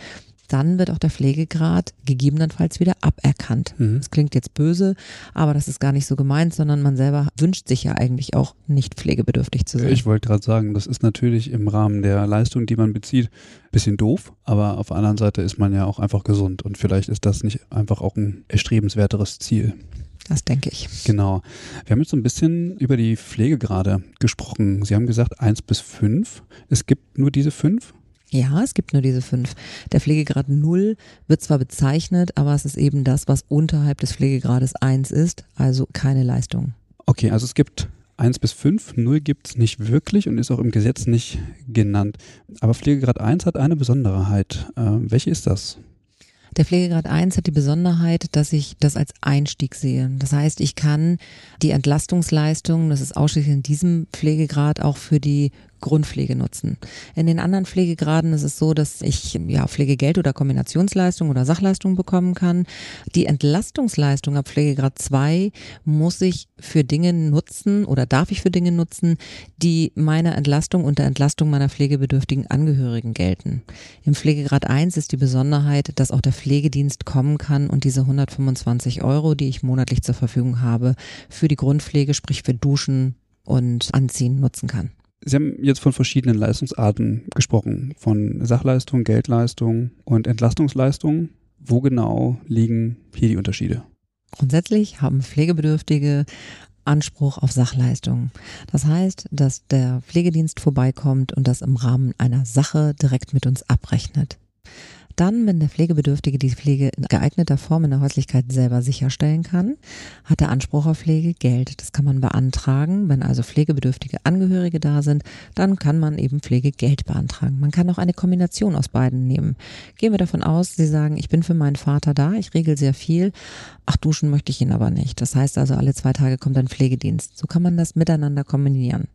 S3: Dann wird auch der Pflegegrad gegebenenfalls wieder aberkannt. Mhm. Das klingt jetzt böse, aber das ist gar nicht so gemeint, sondern man selber wünscht sich ja eigentlich auch nicht pflegebedürftig zu sein.
S2: Ich wollte gerade sagen, das ist natürlich im Rahmen der Leistung, die man bezieht, bisschen doof, aber auf der anderen Seite ist man ja auch einfach gesund und vielleicht ist das nicht einfach auch ein erstrebenswerteres Ziel.
S3: Das denke ich.
S2: Genau. Wir haben jetzt so ein bisschen über die Pflegegrade gesprochen. Sie haben gesagt eins bis fünf. Es gibt nur diese fünf?
S3: Ja, es gibt nur diese fünf. Der Pflegegrad null wird zwar bezeichnet, aber es ist eben das, was unterhalb des Pflegegrades eins ist, also keine Leistung.
S2: Okay, also es gibt eins bis fünf, null gibt es nicht wirklich und ist auch im Gesetz nicht genannt. Aber Pflegegrad eins hat eine Besonderheit. Äh, welche ist das?
S3: Der Pflegegrad 1 hat die Besonderheit, dass ich das als Einstieg sehe. Das heißt, ich kann die Entlastungsleistung, das ist ausschließlich in diesem Pflegegrad auch für die Grundpflege nutzen. In den anderen Pflegegraden ist es so, dass ich ja Pflegegeld oder Kombinationsleistung oder Sachleistung bekommen kann. Die Entlastungsleistung ab Pflegegrad 2 muss ich für Dinge nutzen oder darf ich für Dinge nutzen, die meiner Entlastung und der Entlastung meiner pflegebedürftigen Angehörigen gelten. Im Pflegegrad 1 ist die Besonderheit, dass auch der Pflegedienst kommen kann und diese 125 Euro, die ich monatlich zur Verfügung habe, für die Grundpflege, sprich für Duschen und Anziehen nutzen kann.
S2: Sie haben jetzt von verschiedenen Leistungsarten gesprochen, von Sachleistung, Geldleistung und Entlastungsleistung. Wo genau liegen hier die Unterschiede?
S3: Grundsätzlich haben Pflegebedürftige Anspruch auf Sachleistung. Das heißt, dass der Pflegedienst vorbeikommt und das im Rahmen einer Sache direkt mit uns abrechnet. Dann, wenn der Pflegebedürftige die Pflege in geeigneter Form in der Häuslichkeit selber sicherstellen kann, hat er Anspruch auf Pflegegeld. Das kann man beantragen. Wenn also pflegebedürftige Angehörige da sind, dann kann man eben Pflegegeld beantragen. Man kann auch eine Kombination aus beiden nehmen. Gehen wir davon aus, Sie sagen, ich bin für meinen Vater da, ich regel sehr viel. Ach, duschen möchte ich ihn aber nicht. Das heißt also, alle zwei Tage kommt ein Pflegedienst. So kann man das miteinander kombinieren.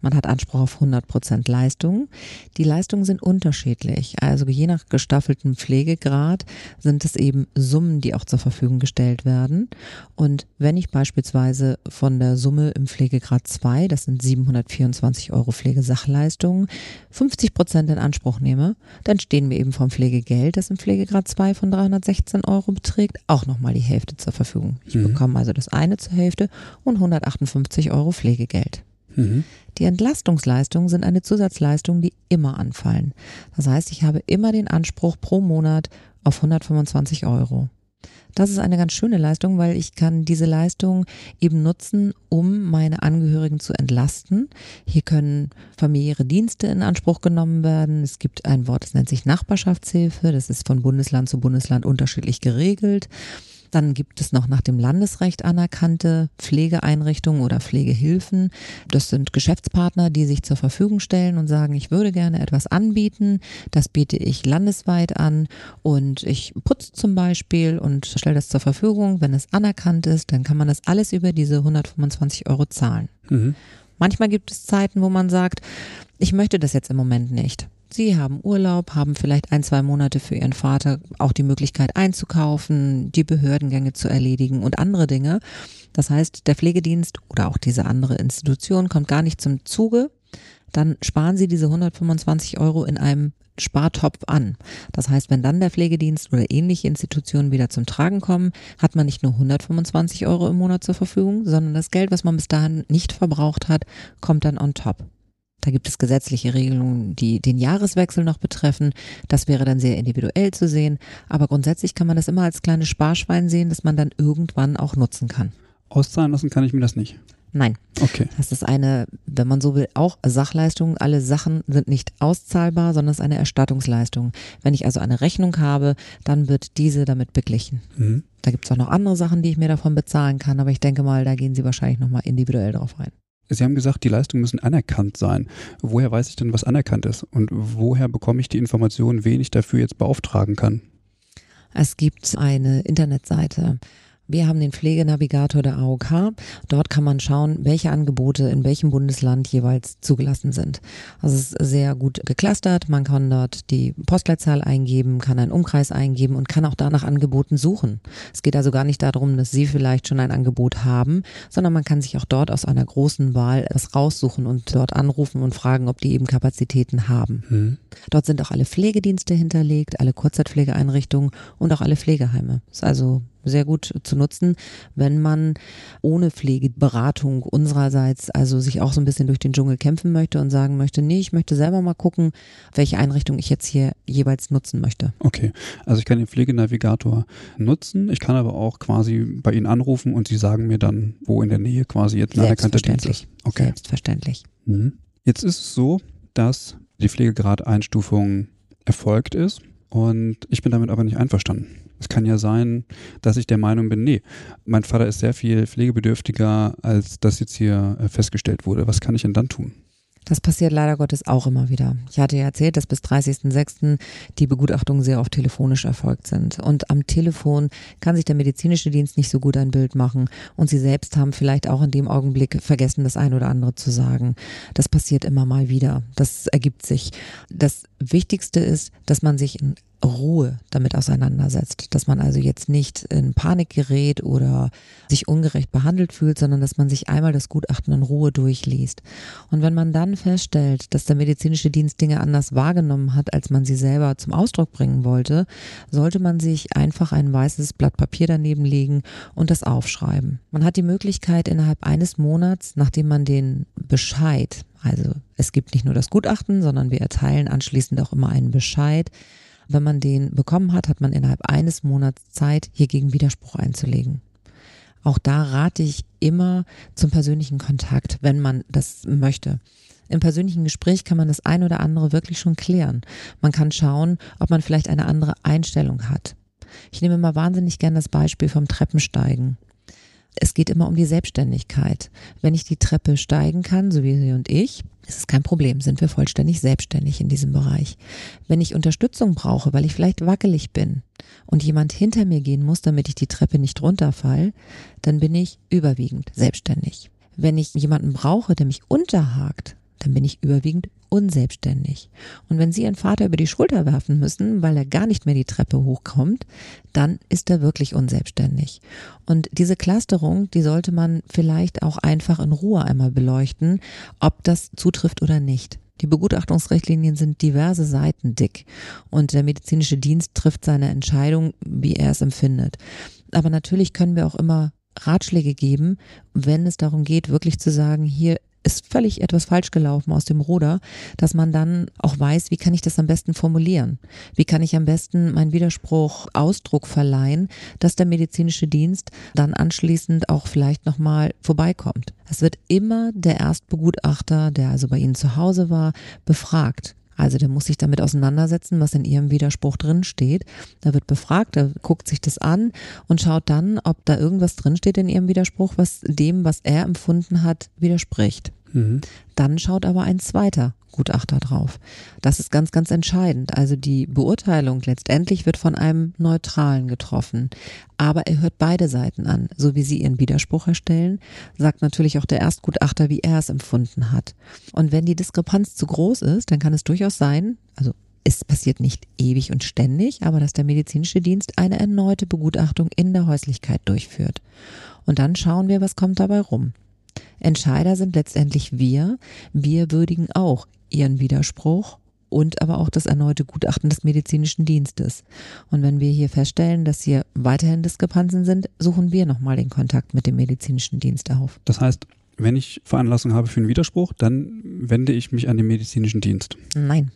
S3: Man hat Anspruch auf 100 Prozent Leistung. Die Leistungen sind unterschiedlich. Also je nach gestaffelten bestimmten Pflegegrad sind es eben Summen, die auch zur Verfügung gestellt werden. Und wenn ich beispielsweise von der Summe im Pflegegrad 2, das sind 724 Euro Pflegesachleistungen, 50 Prozent in Anspruch nehme, dann stehen wir eben vom Pflegegeld, das im Pflegegrad 2 von 316 Euro beträgt, auch nochmal die Hälfte zur Verfügung. Ich mhm. bekomme also das eine zur Hälfte und 158 Euro Pflegegeld. Mhm. Die Entlastungsleistungen sind eine Zusatzleistung, die immer anfallen. Das heißt, ich habe immer den Anspruch pro Monat auf 125 Euro. Das ist eine ganz schöne Leistung, weil ich kann diese Leistung eben nutzen, um meine Angehörigen zu entlasten. Hier können familiäre Dienste in Anspruch genommen werden. Es gibt ein Wort, das nennt sich Nachbarschaftshilfe. Das ist von Bundesland zu Bundesland unterschiedlich geregelt. Dann gibt es noch nach dem Landesrecht anerkannte Pflegeeinrichtungen oder Pflegehilfen. Das sind Geschäftspartner, die sich zur Verfügung stellen und sagen, ich würde gerne etwas anbieten. Das biete ich landesweit an und ich putze zum Beispiel und stelle das zur Verfügung. Wenn es anerkannt ist, dann kann man das alles über diese 125 Euro zahlen. Mhm. Manchmal gibt es Zeiten, wo man sagt, ich möchte das jetzt im Moment nicht. Sie haben Urlaub, haben vielleicht ein, zwei Monate für Ihren Vater auch die Möglichkeit einzukaufen, die Behördengänge zu erledigen und andere Dinge. Das heißt, der Pflegedienst oder auch diese andere Institution kommt gar nicht zum Zuge. Dann sparen Sie diese 125 Euro in einem Spartopf an. Das heißt, wenn dann der Pflegedienst oder ähnliche Institutionen wieder zum Tragen kommen, hat man nicht nur 125 Euro im Monat zur Verfügung, sondern das Geld, was man bis dahin nicht verbraucht hat, kommt dann on top. Da gibt es gesetzliche Regelungen, die den Jahreswechsel noch betreffen. Das wäre dann sehr individuell zu sehen. Aber grundsätzlich kann man das immer als kleines Sparschwein sehen, das man dann irgendwann auch nutzen kann.
S2: Auszahlen lassen kann ich mir das nicht.
S3: Nein.
S2: Okay.
S3: Das ist eine, wenn man so will, auch Sachleistung. Alle Sachen sind nicht auszahlbar, sondern es ist eine Erstattungsleistung. Wenn ich also eine Rechnung habe, dann wird diese damit beglichen. Mhm. Da gibt es auch noch andere Sachen, die ich mir davon bezahlen kann, aber ich denke mal, da gehen Sie wahrscheinlich nochmal individuell drauf ein.
S2: Sie haben gesagt, die Leistungen müssen anerkannt sein. Woher weiß ich denn, was anerkannt ist? Und woher bekomme ich die Informationen, wen ich dafür jetzt beauftragen kann?
S3: Es gibt eine Internetseite, wir haben den Pflegenavigator der AOK. Dort kann man schauen, welche Angebote in welchem Bundesland jeweils zugelassen sind. Also es ist sehr gut geclustert. Man kann dort die Postleitzahl eingeben, kann einen Umkreis eingeben und kann auch danach Angeboten suchen. Es geht also gar nicht darum, dass Sie vielleicht schon ein Angebot haben, sondern man kann sich auch dort aus einer großen Wahl etwas raussuchen und dort anrufen und fragen, ob die eben Kapazitäten haben. Mhm. Dort sind auch alle Pflegedienste hinterlegt, alle Kurzzeitpflegeeinrichtungen und auch alle Pflegeheime. ist also sehr gut zu nutzen, wenn man ohne Pflegeberatung unsererseits also sich auch so ein bisschen durch den Dschungel kämpfen möchte und sagen möchte, nee, ich möchte selber mal gucken, welche Einrichtung ich jetzt hier jeweils nutzen möchte.
S2: Okay, also ich kann den Pflegenavigator nutzen, ich kann aber auch quasi bei Ihnen anrufen und Sie sagen mir dann, wo in der Nähe quasi jetzt ein anerkannter Dienst ist.
S3: Okay. Selbstverständlich.
S2: Mhm. Jetzt ist es so, dass die Pflegegradeinstufung erfolgt ist und ich bin damit aber nicht einverstanden. Es kann ja sein, dass ich der Meinung bin, nee, mein Vater ist sehr viel pflegebedürftiger, als das jetzt hier äh, festgestellt wurde. Was kann ich denn dann tun?
S3: Das passiert leider Gottes auch immer wieder. Ich hatte ja erzählt, dass bis 30.06. die Begutachtungen sehr oft telefonisch erfolgt sind. Und am Telefon kann sich der medizinische Dienst nicht so gut ein Bild machen. Und sie selbst haben vielleicht auch in dem Augenblick vergessen, das ein oder andere zu sagen. Das passiert immer mal wieder. Das ergibt sich. Das Wichtigste ist, dass man sich in Ruhe damit auseinandersetzt, dass man also jetzt nicht in Panik gerät oder sich ungerecht behandelt fühlt, sondern dass man sich einmal das Gutachten in Ruhe durchliest. Und wenn man dann feststellt, dass der medizinische Dienst Dinge anders wahrgenommen hat, als man sie selber zum Ausdruck bringen wollte, sollte man sich einfach ein weißes Blatt Papier daneben legen und das aufschreiben. Man hat die Möglichkeit innerhalb eines Monats, nachdem man den Bescheid, also es gibt nicht nur das Gutachten, sondern wir erteilen anschließend auch immer einen Bescheid, wenn man den bekommen hat, hat man innerhalb eines Monats Zeit, hiergegen Widerspruch einzulegen. Auch da rate ich immer zum persönlichen Kontakt, wenn man das möchte. Im persönlichen Gespräch kann man das ein oder andere wirklich schon klären. Man kann schauen, ob man vielleicht eine andere Einstellung hat. Ich nehme immer wahnsinnig gern das Beispiel vom Treppensteigen. Es geht immer um die Selbstständigkeit. Wenn ich die Treppe steigen kann, so wie Sie und ich, ist es kein Problem, sind wir vollständig selbstständig in diesem Bereich. Wenn ich Unterstützung brauche, weil ich vielleicht wackelig bin und jemand hinter mir gehen muss, damit ich die Treppe nicht runterfall, dann bin ich überwiegend selbstständig. Wenn ich jemanden brauche, der mich unterhakt, dann bin ich überwiegend unselbstständig. Und wenn Sie Ihren Vater über die Schulter werfen müssen, weil er gar nicht mehr die Treppe hochkommt, dann ist er wirklich unselbstständig. Und diese Clusterung, die sollte man vielleicht auch einfach in Ruhe einmal beleuchten, ob das zutrifft oder nicht. Die Begutachtungsrichtlinien sind diverse Seiten dick und der medizinische Dienst trifft seine Entscheidung, wie er es empfindet. Aber natürlich können wir auch immer Ratschläge geben, wenn es darum geht, wirklich zu sagen, hier ist völlig etwas falsch gelaufen aus dem Ruder, dass man dann auch weiß, wie kann ich das am besten formulieren? Wie kann ich am besten meinen Widerspruch Ausdruck verleihen, dass der medizinische Dienst dann anschließend auch vielleicht nochmal vorbeikommt? Es wird immer der Erstbegutachter, der also bei Ihnen zu Hause war, befragt. Also der muss sich damit auseinandersetzen, was in ihrem Widerspruch drin steht. Da wird befragt, er guckt sich das an und schaut dann, ob da irgendwas drin steht in ihrem Widerspruch, was dem, was er empfunden hat, widerspricht. Mhm. Dann schaut aber ein zweiter Erstgutachter drauf. Das ist ganz, ganz entscheidend. Also die Beurteilung letztendlich wird von einem Neutralen getroffen. Aber er hört beide Seiten an. So wie Sie Ihren Widerspruch erstellen, sagt natürlich auch der Erstgutachter, wie er es empfunden hat. Und wenn die Diskrepanz zu groß ist, dann kann es durchaus sein, also es passiert nicht ewig und ständig, aber dass der medizinische Dienst eine erneute Begutachtung in der Häuslichkeit durchführt. Und dann schauen wir, was kommt dabei rum. Entscheider sind letztendlich wir. Wir würdigen auch ihren Widerspruch und aber auch das erneute Gutachten des medizinischen Dienstes. Und wenn wir hier feststellen, dass hier weiterhin Diskrepanzen sind, suchen wir nochmal den Kontakt mit dem medizinischen Dienst auf.
S2: Das heißt, wenn ich Veranlassung habe für einen Widerspruch, dann wende ich mich an den medizinischen Dienst.
S3: Nein.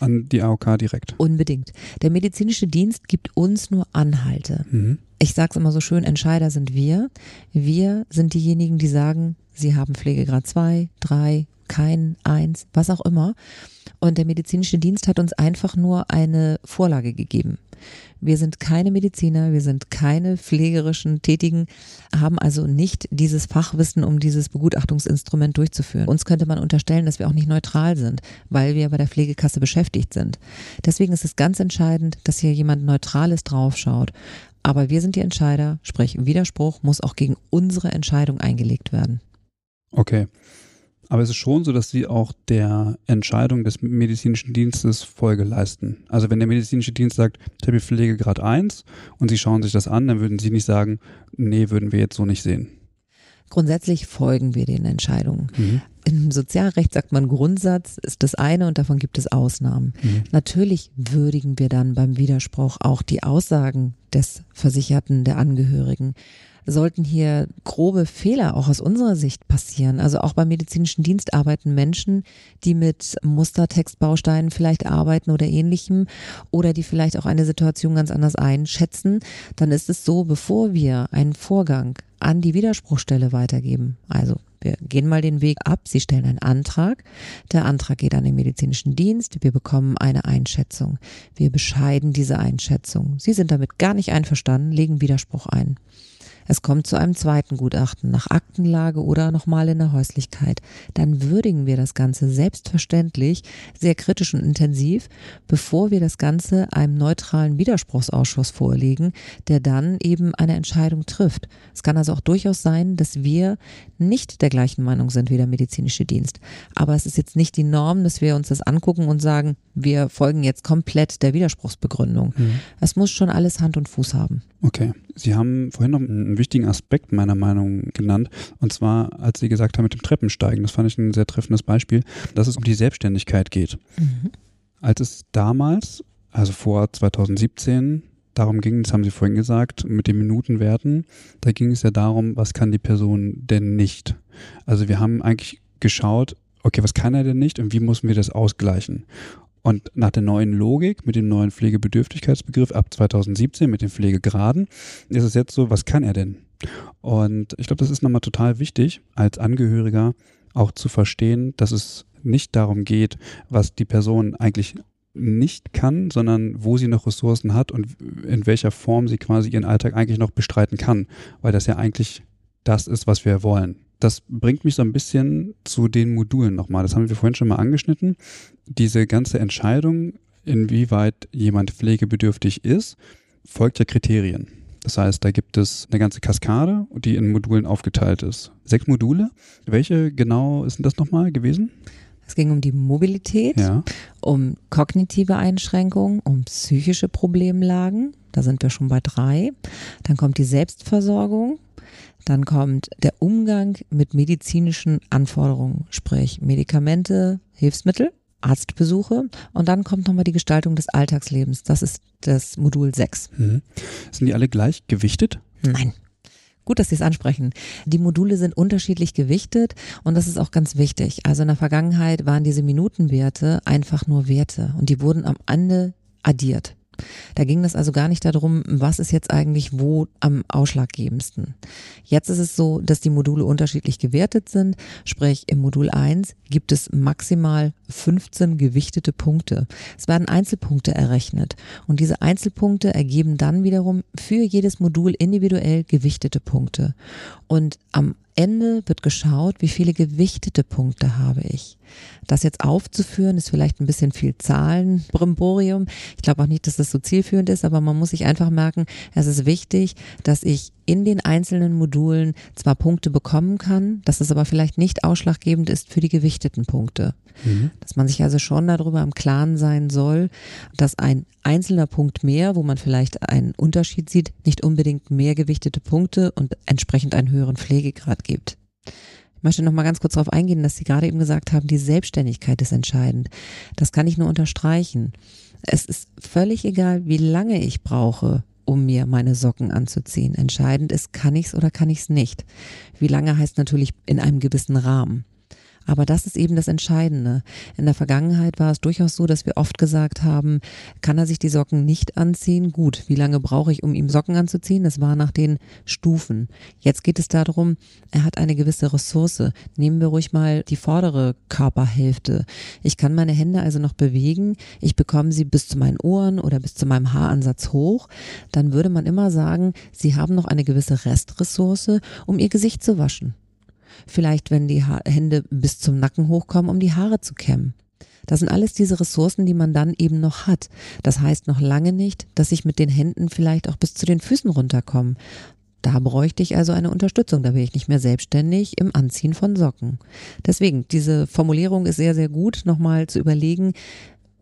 S2: An die AOK direkt.
S3: Unbedingt. Der medizinische Dienst gibt uns nur Anhalte. Mhm. Ich sage es immer so schön, Entscheider sind wir. Wir sind diejenigen, die sagen, sie haben Pflegegrad 2, 3, kein, eins, was auch immer. Und der medizinische Dienst hat uns einfach nur eine Vorlage gegeben. Wir sind keine Mediziner, wir sind keine pflegerischen Tätigen, haben also nicht dieses Fachwissen, um dieses Begutachtungsinstrument durchzuführen. Uns könnte man unterstellen, dass wir auch nicht neutral sind, weil wir bei der Pflegekasse beschäftigt sind. Deswegen ist es ganz entscheidend, dass hier jemand Neutrales draufschaut. Aber wir sind die Entscheider, sprich Widerspruch muss auch gegen unsere Entscheidung eingelegt werden.
S2: Okay. Aber es ist schon so, dass sie auch der Entscheidung des medizinischen Dienstes Folge leisten. Also wenn der medizinische Dienst sagt, habe Pflegegrad 1 und sie schauen sich das an, dann würden sie nicht sagen, nee, würden wir jetzt so nicht sehen.
S3: Grundsätzlich folgen wir den Entscheidungen. Mhm. Im Sozialrecht sagt man Grundsatz ist das eine und davon gibt es Ausnahmen. Mhm. Natürlich würdigen wir dann beim Widerspruch auch die Aussagen des Versicherten, der Angehörigen sollten hier grobe Fehler auch aus unserer Sicht passieren. Also auch beim medizinischen Dienst arbeiten Menschen, die mit Mustertextbausteinen vielleicht arbeiten oder ähnlichem oder die vielleicht auch eine Situation ganz anders einschätzen. Dann ist es so, bevor wir einen Vorgang an die Widerspruchstelle weitergeben, also wir gehen mal den Weg ab. Sie stellen einen Antrag. Der Antrag geht an den medizinischen Dienst. Wir bekommen eine Einschätzung. Wir bescheiden diese Einschätzung. Sie sind damit gar nicht einverstanden, legen Widerspruch ein. Es kommt zu einem zweiten Gutachten nach Aktenlage oder nochmal in der Häuslichkeit. Dann würdigen wir das Ganze selbstverständlich sehr kritisch und intensiv, bevor wir das Ganze einem neutralen Widerspruchsausschuss vorlegen, der dann eben eine Entscheidung trifft. Es kann also auch durchaus sein, dass wir nicht der gleichen Meinung sind wie der medizinische Dienst. Aber es ist jetzt nicht die Norm, dass wir uns das angucken und sagen, wir folgen jetzt komplett der Widerspruchsbegründung. Mhm. Es muss schon alles Hand und Fuß haben.
S2: Okay. Sie haben vorhin noch einen wichtigen Aspekt meiner Meinung genannt. Und zwar, als Sie gesagt haben mit dem Treppensteigen. Das fand ich ein sehr treffendes Beispiel, dass es um die Selbstständigkeit geht. Mhm. Als es damals, also vor 2017, darum ging, das haben Sie vorhin gesagt, mit den Minutenwerten, da ging es ja darum, was kann die Person denn nicht. Also wir haben eigentlich geschaut, okay, was kann er denn nicht und wie müssen wir das ausgleichen? Und nach der neuen Logik mit dem neuen Pflegebedürftigkeitsbegriff ab 2017 mit den Pflegegraden ist es jetzt so, was kann er denn? Und ich glaube, das ist nochmal total wichtig, als Angehöriger auch zu verstehen, dass es nicht darum geht, was die Person eigentlich nicht kann, sondern wo sie noch Ressourcen hat und in welcher Form sie quasi ihren Alltag eigentlich noch bestreiten kann, weil das ja eigentlich das ist, was wir wollen das bringt mich so ein bisschen zu den Modulen nochmal. Das haben wir vorhin schon mal angeschnitten. Diese ganze Entscheidung, inwieweit jemand pflegebedürftig ist, folgt ja Kriterien. Das heißt, da gibt es eine ganze Kaskade, die in Modulen aufgeteilt ist. Sechs Module. Welche genau sind das nochmal gewesen?
S3: Es ging um die Mobilität, ja. um kognitive Einschränkungen, um psychische Problemlagen. Da sind wir schon bei drei. Dann kommt die Selbstversorgung, dann kommt der Umgang mit medizinischen Anforderungen, sprich Medikamente, Hilfsmittel, Arztbesuche und dann kommt nochmal die Gestaltung des Alltagslebens. Das ist das Modul 6. Mhm.
S2: Sind die alle gleich gewichtet?
S3: Nein. Gut, dass Sie es ansprechen. Die Module sind unterschiedlich gewichtet und das ist auch ganz wichtig. Also in der Vergangenheit waren diese Minutenwerte einfach nur Werte und die wurden am Ende addiert. Da ging es also gar nicht darum, was ist jetzt eigentlich wo am ausschlaggebendsten. Jetzt ist es so, dass die Module unterschiedlich gewertet sind, sprich im Modul 1 gibt es maximal 15 gewichtete Punkte. Es werden Einzelpunkte errechnet und diese Einzelpunkte ergeben dann wiederum für jedes Modul individuell gewichtete Punkte. Und am Ende wird geschaut, wie viele gewichtete Punkte habe ich. Das jetzt aufzuführen, ist vielleicht ein bisschen viel Zahlen, Brimborium. Ich glaube auch nicht, dass das so zielführend ist, aber man muss sich einfach merken, es ist wichtig, dass ich in den einzelnen Modulen zwar Punkte bekommen kann, dass es aber vielleicht nicht ausschlaggebend ist für die gewichteten Punkte. Mhm. Dass man sich also schon darüber im Klaren sein soll, dass ein einzelner Punkt mehr, wo man vielleicht einen Unterschied sieht, nicht unbedingt mehr gewichtete Punkte und entsprechend einen höheren Pflegegrad gibt. Ich möchte noch mal ganz kurz darauf eingehen, dass Sie gerade eben gesagt haben, die Selbstständigkeit ist entscheidend. Das kann ich nur unterstreichen. Es ist völlig egal, wie lange ich brauche, um mir meine Socken anzuziehen. Entscheidend ist, kann ich's oder kann ich's nicht. Wie lange heißt natürlich in einem gewissen Rahmen. Aber das ist eben das Entscheidende. In der Vergangenheit war es durchaus so, dass wir oft gesagt haben, kann er sich die Socken nicht anziehen? Gut, wie lange brauche ich, um ihm Socken anzuziehen? Das war nach den Stufen. Jetzt geht es darum, er hat eine gewisse Ressource. Nehmen wir ruhig mal die vordere Körperhälfte. Ich kann meine Hände also noch bewegen. Ich bekomme sie bis zu meinen Ohren oder bis zu meinem Haaransatz hoch. Dann würde man immer sagen, sie haben noch eine gewisse Restressource, um ihr Gesicht zu waschen. Vielleicht, wenn die ha Hände bis zum Nacken hochkommen, um die Haare zu kämmen. Das sind alles diese Ressourcen, die man dann eben noch hat. Das heißt noch lange nicht, dass ich mit den Händen vielleicht auch bis zu den Füßen runterkomme. Da bräuchte ich also eine Unterstützung. Da wäre ich nicht mehr selbstständig im Anziehen von Socken. Deswegen, diese Formulierung ist sehr, sehr gut, nochmal zu überlegen,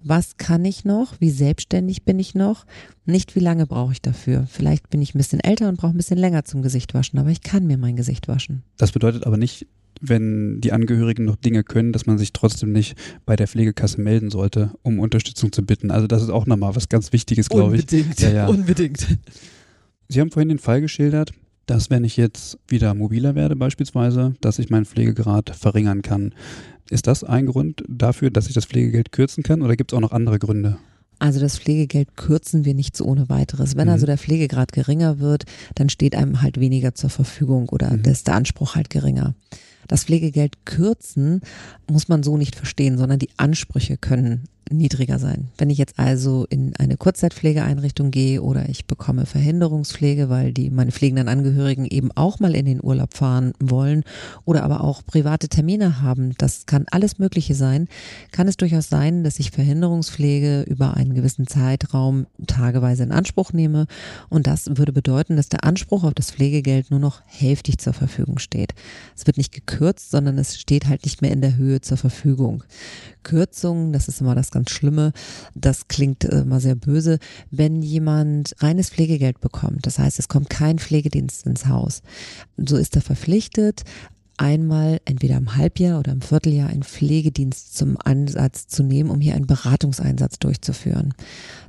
S3: was kann ich noch, wie selbstständig bin ich noch, nicht wie lange brauche ich dafür. Vielleicht bin ich ein bisschen älter und brauche ein bisschen länger zum Gesicht waschen, aber ich kann mir mein Gesicht waschen.
S2: Das bedeutet aber nicht, wenn die Angehörigen noch Dinge können, dass man sich trotzdem nicht bei der Pflegekasse melden sollte, um Unterstützung zu bitten. Also das ist auch nochmal was ganz Wichtiges, glaube ich.
S3: Unbedingt, ja, ja. unbedingt.
S2: Sie haben vorhin den Fall geschildert, dass wenn ich jetzt wieder mobiler werde beispielsweise, dass ich meinen Pflegegrad verringern kann. Ist das ein Grund dafür, dass ich das Pflegegeld kürzen kann oder gibt es auch noch andere Gründe?
S3: Also das Pflegegeld kürzen wir nicht so ohne weiteres. Wenn mhm. also der Pflegegrad geringer wird, dann steht einem halt weniger zur Verfügung oder mhm. ist der Anspruch halt geringer. Das Pflegegeld kürzen muss man so nicht verstehen, sondern die Ansprüche können niedriger sein. Wenn ich jetzt also in eine Kurzzeitpflegeeinrichtung gehe oder ich bekomme Verhinderungspflege, weil die meine pflegenden Angehörigen eben auch mal in den Urlaub fahren wollen oder aber auch private Termine haben, das kann alles Mögliche sein, kann es durchaus sein, dass ich Verhinderungspflege über einen gewissen Zeitraum tageweise in Anspruch nehme und das würde bedeuten, dass der Anspruch auf das Pflegegeld nur noch hälftig zur Verfügung steht. Es wird nicht gekürzt, sondern es steht halt nicht mehr in der Höhe zur Verfügung. Kürzungen, das ist immer das ganz Schlimme, das klingt immer sehr böse, wenn jemand reines Pflegegeld bekommt. Das heißt, es kommt kein Pflegedienst ins Haus. So ist er verpflichtet, einmal entweder im Halbjahr oder im Vierteljahr einen Pflegedienst zum Ansatz zu nehmen, um hier einen Beratungseinsatz durchzuführen.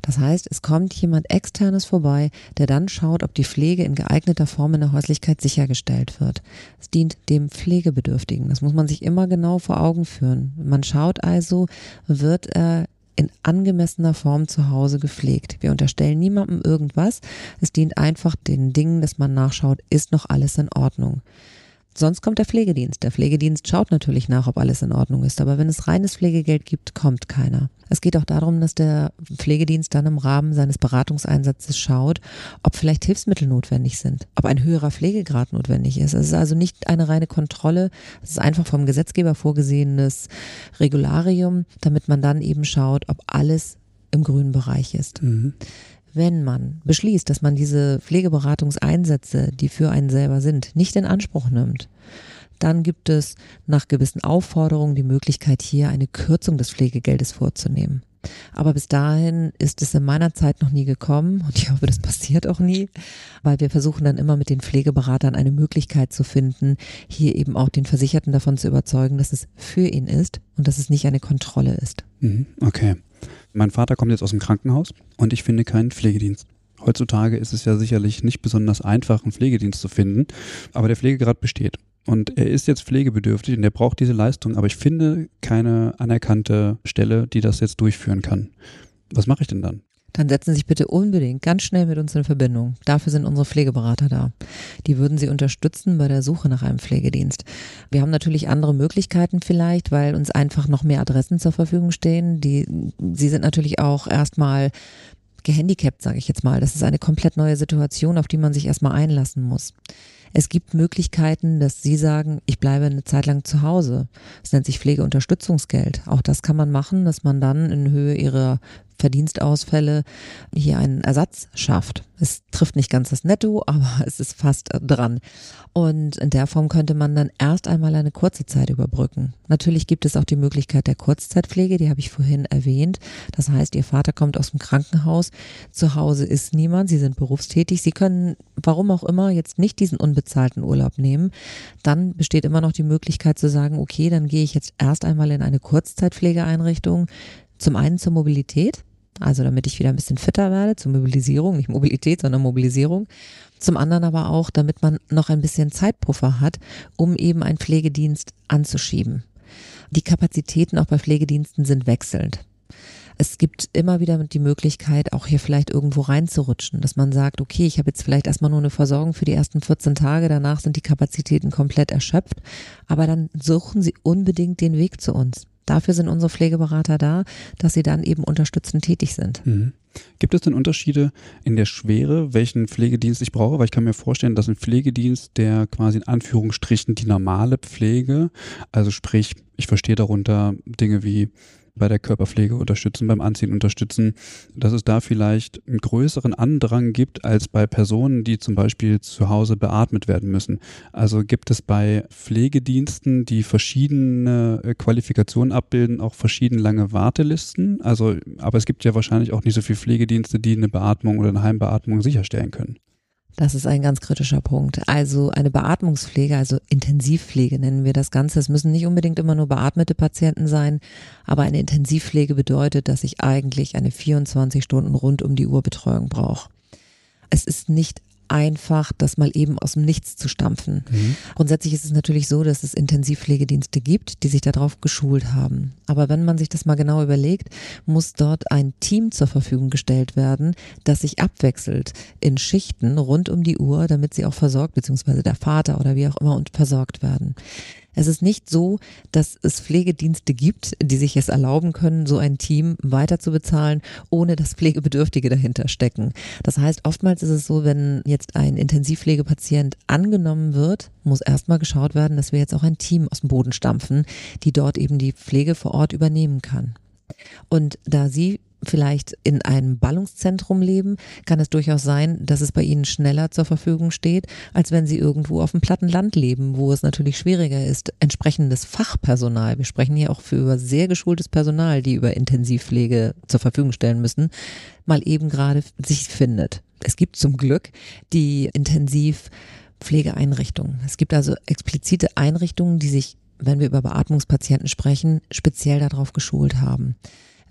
S3: Das heißt, es kommt jemand externes vorbei, der dann schaut, ob die Pflege in geeigneter Form in der Häuslichkeit sichergestellt wird. Es dient dem Pflegebedürftigen. Das muss man sich immer genau vor Augen führen. Man schaut also, wird er in angemessener Form zu Hause gepflegt. Wir unterstellen niemandem irgendwas. Es dient einfach den Dingen, dass man nachschaut, ist noch alles in Ordnung. Sonst kommt der Pflegedienst. Der Pflegedienst schaut natürlich nach, ob alles in Ordnung ist. Aber wenn es reines Pflegegeld gibt, kommt keiner. Es geht auch darum, dass der Pflegedienst dann im Rahmen seines Beratungseinsatzes schaut, ob vielleicht Hilfsmittel notwendig sind, ob ein höherer Pflegegrad notwendig ist. Es ist also nicht eine reine Kontrolle. Es ist einfach vom Gesetzgeber vorgesehenes Regularium, damit man dann eben schaut, ob alles im grünen Bereich ist. Mhm wenn man beschließt, dass man diese Pflegeberatungseinsätze, die für einen selber sind, nicht in Anspruch nimmt, dann gibt es nach gewissen Aufforderungen die Möglichkeit, hier eine Kürzung des Pflegegeldes vorzunehmen. Aber bis dahin ist es in meiner Zeit noch nie gekommen und ich hoffe, das passiert auch nie, weil wir versuchen dann immer mit den Pflegeberatern eine Möglichkeit zu finden, hier eben auch den Versicherten davon zu überzeugen, dass es für ihn ist und dass es nicht eine Kontrolle ist.
S2: Mhm, okay. Mein Vater kommt jetzt aus dem Krankenhaus und ich finde keinen Pflegedienst. Heutzutage ist es ja sicherlich nicht besonders einfach, einen Pflegedienst zu finden, aber der Pflegegrad besteht. Und er ist jetzt pflegebedürftig und er braucht diese Leistung, aber ich finde keine anerkannte Stelle, die das jetzt durchführen kann. Was mache ich denn dann?
S3: Dann setzen Sie sich bitte unbedingt ganz schnell mit uns in Verbindung. Dafür sind unsere Pflegeberater da. Die würden Sie unterstützen bei der Suche nach einem Pflegedienst. Wir haben natürlich andere Möglichkeiten vielleicht, weil uns einfach noch mehr Adressen zur Verfügung stehen. Die, Sie sind natürlich auch erstmal gehandicapt, sage ich jetzt mal. Das ist eine komplett neue Situation, auf die man sich erstmal einlassen muss. Es gibt Möglichkeiten, dass Sie sagen, ich bleibe eine Zeit lang zu Hause. Das nennt sich Pflegeunterstützungsgeld. Auch das kann man machen, dass man dann in Höhe Ihrer Verdienstausfälle hier einen Ersatz schafft. Es trifft nicht ganz das Netto, aber [LAUGHS] es ist fast dran. Und in der Form könnte man dann erst einmal eine kurze Zeit überbrücken. Natürlich gibt es auch die Möglichkeit der Kurzzeitpflege, die habe ich vorhin erwähnt. Das heißt, Ihr Vater kommt aus dem Krankenhaus, zu Hause ist niemand, Sie sind berufstätig, Sie können, warum auch immer, jetzt nicht diesen unbezahlten Urlaub nehmen. Dann besteht immer noch die Möglichkeit zu sagen, okay, dann gehe ich jetzt erst einmal in eine Kurzzeitpflegeeinrichtung. Zum einen zur Mobilität, also damit ich wieder ein bisschen fitter werde, zur Mobilisierung, nicht Mobilität, sondern Mobilisierung. Zum anderen aber auch, damit man noch ein bisschen Zeitpuffer hat, um eben einen Pflegedienst anzuschieben. Die Kapazitäten auch bei Pflegediensten sind wechselnd. Es gibt immer wieder die Möglichkeit, auch hier vielleicht irgendwo reinzurutschen, dass man sagt, okay, ich habe jetzt vielleicht erstmal nur eine Versorgung für die ersten 14 Tage, danach sind die Kapazitäten komplett erschöpft, aber dann suchen Sie unbedingt den Weg zu uns. Dafür sind unsere Pflegeberater da, dass sie dann eben unterstützend tätig sind.
S2: Mhm. Gibt es denn Unterschiede in der Schwere, welchen Pflegedienst ich brauche? Weil ich kann mir vorstellen, dass ein Pflegedienst, der quasi in Anführungsstrichen die normale Pflege, also sprich, ich verstehe darunter Dinge wie bei der Körperpflege unterstützen, beim Anziehen unterstützen, dass es da vielleicht einen größeren Andrang gibt als bei Personen, die zum Beispiel zu Hause beatmet werden müssen. Also gibt es bei Pflegediensten, die verschiedene äh, Qualifikationen abbilden, auch verschieden lange Wartelisten. Also, aber es gibt ja wahrscheinlich auch nicht so viele Pflegedienste, die eine Beatmung oder eine Heimbeatmung sicherstellen können.
S3: Das ist ein ganz kritischer Punkt. Also eine Beatmungspflege, also Intensivpflege nennen wir das Ganze. Es müssen nicht unbedingt immer nur beatmete Patienten sein, aber eine Intensivpflege bedeutet, dass ich eigentlich eine 24 Stunden rund um die Uhr Betreuung brauche. Es ist nicht einfach, das mal eben aus dem Nichts zu stampfen. Mhm. Grundsätzlich ist es natürlich so, dass es Intensivpflegedienste gibt, die sich darauf geschult haben. Aber wenn man sich das mal genau überlegt, muss dort ein Team zur Verfügung gestellt werden, das sich abwechselt in Schichten rund um die Uhr, damit sie auch versorgt, beziehungsweise der Vater oder wie auch immer und versorgt werden. Es ist nicht so, dass es Pflegedienste gibt, die sich es erlauben können, so ein Team weiter zu bezahlen, ohne dass Pflegebedürftige dahinter stecken. Das heißt, oftmals ist es so, wenn jetzt ein Intensivpflegepatient angenommen wird, muss erstmal geschaut werden, dass wir jetzt auch ein Team aus dem Boden stampfen, die dort eben die Pflege vor Ort übernehmen kann. Und da Sie vielleicht in einem Ballungszentrum leben, kann es durchaus sein, dass es bei ihnen schneller zur Verfügung steht, als wenn sie irgendwo auf dem platten Land leben, wo es natürlich schwieriger ist, entsprechendes Fachpersonal, wir sprechen hier auch für über sehr geschultes Personal, die über Intensivpflege zur Verfügung stellen müssen, mal eben gerade sich findet. Es gibt zum Glück die Intensivpflegeeinrichtungen. Es gibt also explizite Einrichtungen, die sich, wenn wir über Beatmungspatienten sprechen, speziell darauf geschult haben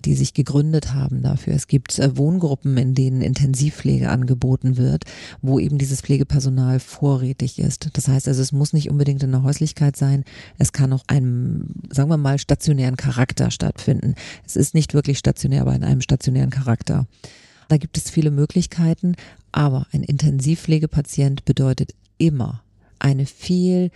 S3: die sich gegründet haben dafür. Es gibt äh, Wohngruppen, in denen Intensivpflege angeboten wird, wo eben dieses Pflegepersonal vorrätig ist. Das heißt also, es muss nicht unbedingt in der Häuslichkeit sein. Es kann auch einem, sagen wir mal, stationären Charakter stattfinden. Es ist nicht wirklich stationär, aber in einem stationären Charakter. Da gibt es viele Möglichkeiten, aber ein Intensivpflegepatient bedeutet immer eine viel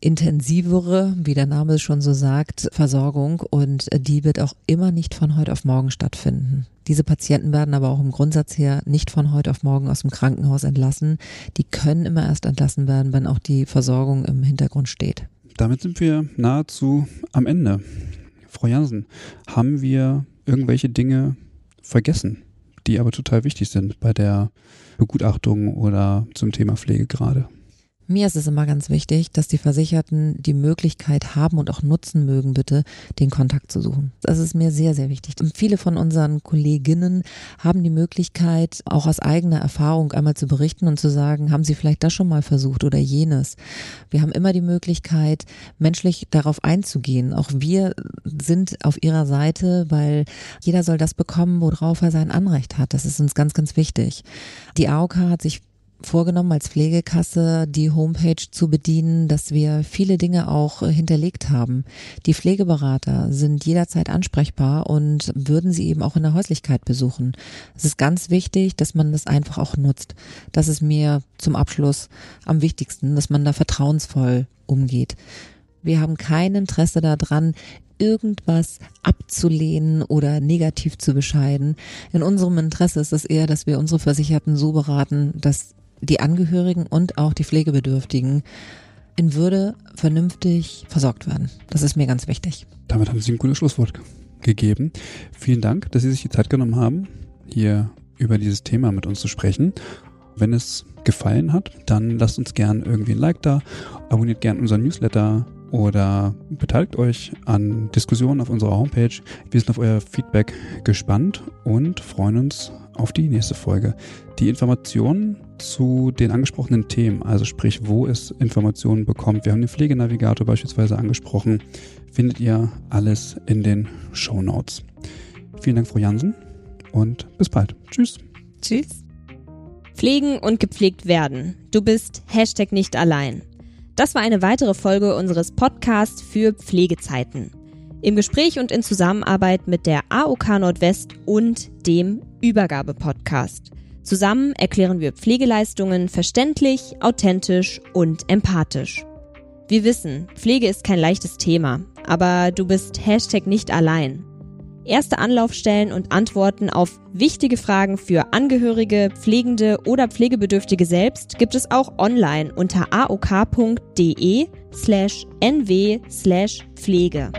S3: intensivere, wie der Name schon so sagt, Versorgung und die wird auch immer nicht von heute auf morgen stattfinden. Diese Patienten werden aber auch im Grundsatz her nicht von heute auf morgen aus dem Krankenhaus entlassen. Die können immer erst entlassen werden, wenn auch die Versorgung im Hintergrund steht.
S2: Damit sind wir nahezu am Ende. Frau Jansen, haben wir irgendwelche Dinge vergessen, die aber total wichtig sind bei der Begutachtung oder zum Thema Pflege gerade?
S3: Mir ist es immer ganz wichtig, dass die Versicherten die Möglichkeit haben und auch nutzen mögen, bitte den Kontakt zu suchen. Das ist mir sehr, sehr wichtig. Und viele von unseren Kolleginnen haben die Möglichkeit, auch aus eigener Erfahrung einmal zu berichten und zu sagen, haben Sie vielleicht das schon mal versucht oder jenes. Wir haben immer die Möglichkeit, menschlich darauf einzugehen. Auch wir sind auf Ihrer Seite, weil jeder soll das bekommen, worauf er sein Anrecht hat. Das ist uns ganz, ganz wichtig. Die AOK hat sich vorgenommen, als Pflegekasse die Homepage zu bedienen, dass wir viele Dinge auch äh, hinterlegt haben. Die Pflegeberater sind jederzeit ansprechbar und würden sie eben auch in der Häuslichkeit besuchen. Es ist ganz wichtig, dass man das einfach auch nutzt. Das ist mir zum Abschluss am wichtigsten, dass man da vertrauensvoll umgeht. Wir haben kein Interesse daran, irgendwas abzulehnen oder negativ zu bescheiden. In unserem Interesse ist es eher, dass wir unsere Versicherten so beraten, dass die Angehörigen und auch die Pflegebedürftigen in Würde vernünftig versorgt werden. Das ist mir ganz wichtig.
S2: Damit haben Sie ein gutes Schlusswort gegeben. Vielen Dank, dass Sie sich die Zeit genommen haben, hier über dieses Thema mit uns zu sprechen. Wenn es gefallen hat, dann lasst uns gern irgendwie ein Like da, abonniert gern unseren Newsletter oder beteiligt euch an Diskussionen auf unserer Homepage. Wir sind auf euer Feedback gespannt und freuen uns auf die nächste Folge. Die Informationen zu den angesprochenen Themen, also sprich, wo es Informationen bekommt, wir haben den Pflegenavigator beispielsweise angesprochen, findet ihr alles in den Show Notes. Vielen Dank, Frau Jansen, und bis bald. Tschüss.
S3: Tschüss.
S1: Pflegen und gepflegt werden. Du bist Hashtag nicht allein. Das war eine weitere Folge unseres Podcasts für Pflegezeiten. Im Gespräch und in Zusammenarbeit mit der AOK Nordwest und dem Übergabe-Podcast. Zusammen erklären wir Pflegeleistungen verständlich, authentisch und empathisch. Wir wissen, Pflege ist kein leichtes Thema, aber du bist Hashtag nicht allein. Erste Anlaufstellen und Antworten auf wichtige Fragen für Angehörige, Pflegende oder Pflegebedürftige selbst gibt es auch online unter aok.de slash nw slash Pflege.